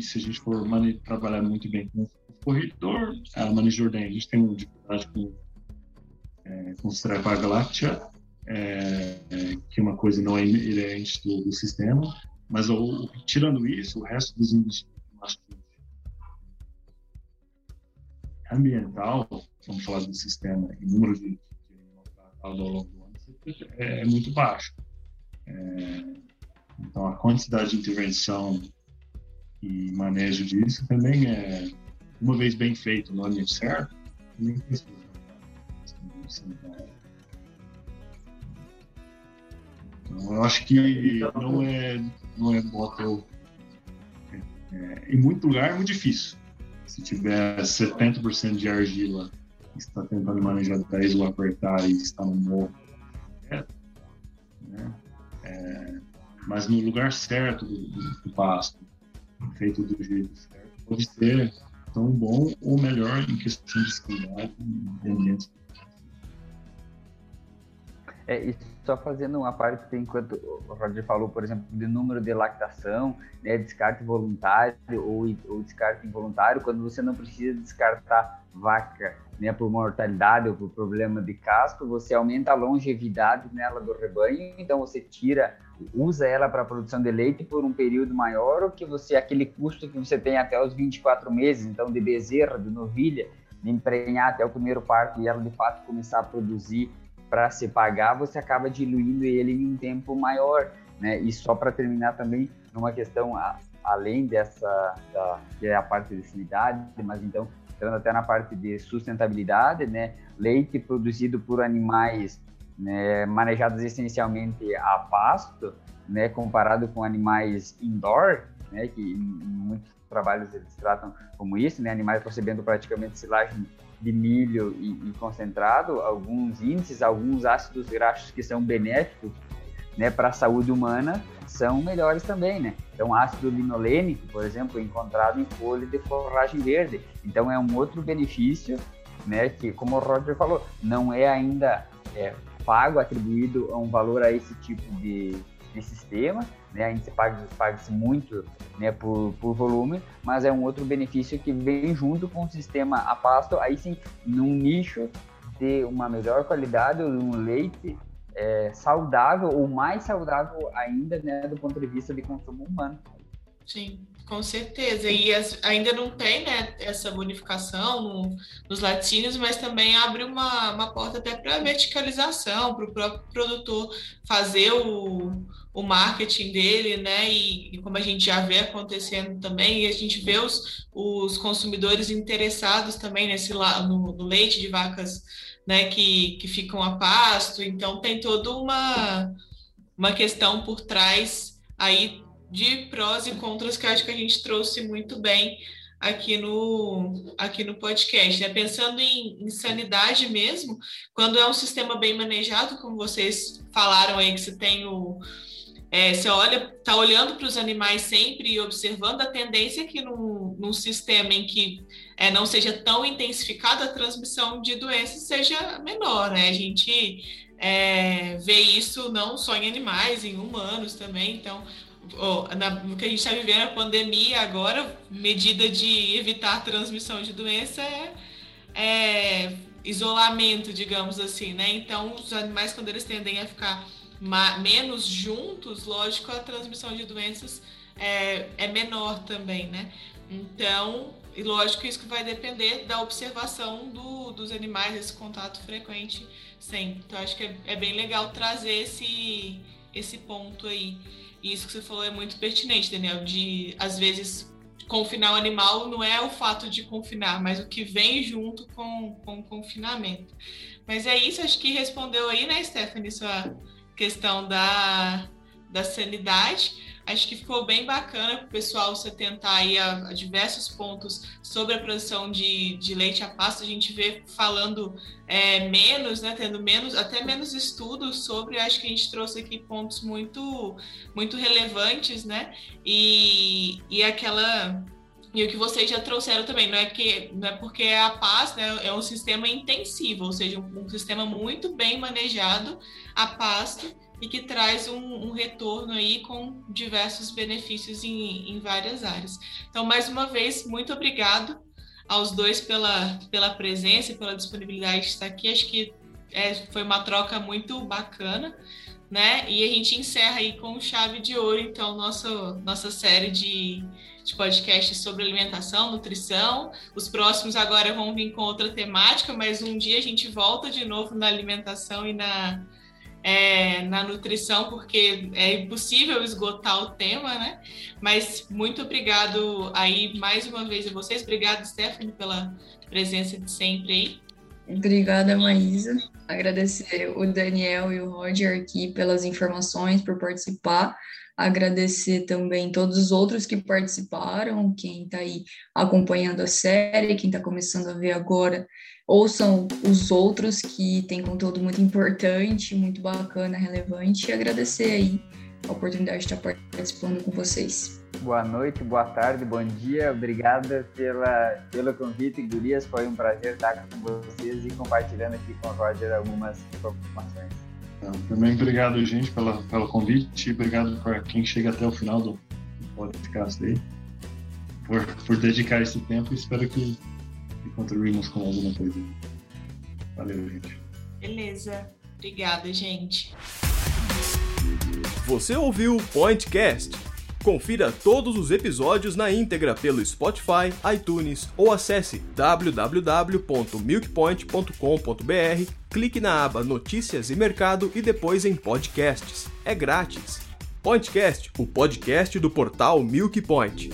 se a gente for trabalhar muito bem com o corredor, a manejo de ordem, a gente tem dificuldade com, é, com Strepia galactea, é, é, que é uma coisa não é inerente do, do sistema, mas o, tirando isso, o resto dos mastite ambiental, vamos falar do sistema e número de, de ao longo do ano, é, é muito baixo. É, então, a quantidade de intervenção e manejo disso também é, uma vez bem feito no ambiente certo, nem precisa. Então, eu acho que não é, não é bota. É, é, em muito lugar é muito difícil se tiver 70% de argila está tentando manejar 10 ou apertar e está no morro, é, né? é, mas no lugar certo do, do, do, pasto, feito do jeito certo, pode ser tão bom ou melhor em questão de qualidade e ambientes. É, e só fazendo uma parte, enquanto o Roger falou, por exemplo, de número de lactação, né, descarte voluntário ou, ou descarte involuntário, quando você não precisa descartar vaca né, por mortalidade ou por problema de casco, você aumenta a longevidade nela do rebanho, então você tira, usa ela para produção de leite por um período maior, ou que você aquele custo que você tem até os 24 meses, então de bezerra, de novilha, de emprenhar até o primeiro parto e ela de fato começar a produzir para se pagar, você acaba diluindo ele em um tempo maior, né? E só para terminar também, numa questão a, além dessa, da, que é a parte de sanidade, mas então entrando até na parte de sustentabilidade, né? Leite produzido por animais né, manejados essencialmente a pasto, né? Comparado com animais indoor, né? Que em, muitos trabalhos eles tratam como isso, né? Animais recebendo praticamente silagem de milho e, e, concentrado, alguns índices, alguns ácidos graxos que são benéficos né, para a saúde humana são melhores também, né? Então, ácido linolênico, por exemplo, encontrado em folha de forragem verde. Então, é um outro benefício, né? Que, como o Roger falou, não é ainda é, pago, atribuído a um valor a esse tipo de, de sistema, né? A gente paga, paga-se muito né, por, por volume, mas é um outro benefício que vem junto com o sistema a pasto, aí sim, num nicho de uma melhor qualidade, um leite é, saudável ou mais saudável ainda, né, do ponto de vista de consumo humano. Sim, com certeza. E as, ainda não tem né, essa bonificação no, nos laticínios, mas também abre uma, uma porta até para verticalização, para o próprio produtor fazer o, o marketing dele, né? E, e, como a gente já vê acontecendo também, e a gente vê os, os consumidores interessados também nesse no, no leite de vacas né, que, que ficam a pasto. Então tem toda uma, uma questão por trás aí de prós e contras que acho que a gente trouxe muito bem aqui no, aqui no podcast. Né? Pensando em, em, sanidade mesmo, quando é um sistema bem manejado, como vocês falaram aí, que você tem o. É, você olha, está olhando para os animais sempre e observando a tendência que num, num sistema em que é, não seja tão intensificada a transmissão de doenças seja menor, né? A gente é, vê isso não só em animais, em humanos também. Então, oh, na, no que a gente está vivendo, a pandemia agora, medida de evitar a transmissão de doença é, é isolamento, digamos assim, né? Então, os animais, quando eles tendem a ficar menos juntos, lógico, a transmissão de doenças é, é menor também, né? Então, e lógico, isso que vai depender da observação do, dos animais, esse contato frequente sempre. Então, acho que é, é bem legal trazer esse, esse ponto aí. E isso que você falou é muito pertinente, Daniel, de às vezes confinar o animal não é o fato de confinar, mas o que vem junto com, com o confinamento. Mas é isso, acho que respondeu aí, né, Stephanie, sua questão da, da sanidade. Acho que ficou bem bacana para o pessoal se atentar aí a, a, diversos pontos sobre a produção de, de leite a pasto. A gente vê falando é, menos, né, tendo menos, até menos estudos sobre. Acho que a gente trouxe aqui pontos muito, muito relevantes, né? E, e aquela e o que vocês já trouxeram também, não é que não é porque a paz né, é um sistema intensivo, ou seja, um, um sistema muito bem manejado a pasto e que traz um, um, retorno aí com diversos benefícios em, em várias áreas. Então, mais uma vez, muito obrigado aos dois pela, pela presença e pela disponibilidade de estar aqui. Acho que é, foi uma troca muito bacana, né? E a gente encerra aí com chave de ouro, então, nossa, nossa série de, de podcasts sobre alimentação, nutrição. Os próximos agora vão vir com outra temática, mas um dia a gente volta de novo na alimentação e na é, na nutrição, porque é impossível esgotar o tema, né? Mas muito obrigado aí mais uma vez a vocês. Obrigado, Stephanie, pela presença de sempre aí. Obrigada, Maísa. Agradecer o Daniel e o Roger aqui pelas informações, por participar. Agradecer também todos os outros que participaram, quem está aí acompanhando a série, quem está começando a ver agora ouçam os outros que tem conteúdo muito importante, muito bacana, relevante e agradecer aí a oportunidade de estar participando com vocês. Boa noite, boa tarde, bom dia, obrigada pela, pelo convite, Gurias, foi um prazer estar com vocês e compartilhando aqui com o Roger algumas informações. Então, também obrigado, gente, pela, pelo convite, obrigado para quem chega até o final do podcast aí, por, por dedicar esse tempo, espero que e contribuímos com alguma coisa. Valeu, gente. Beleza. Obrigada, gente. Você ouviu o Pointcast? Confira todos os episódios na íntegra pelo Spotify, iTunes ou acesse www.milkpoint.com.br, clique na aba Notícias e Mercado e depois em Podcasts. É grátis. Pointcast, o podcast do portal Milk Point.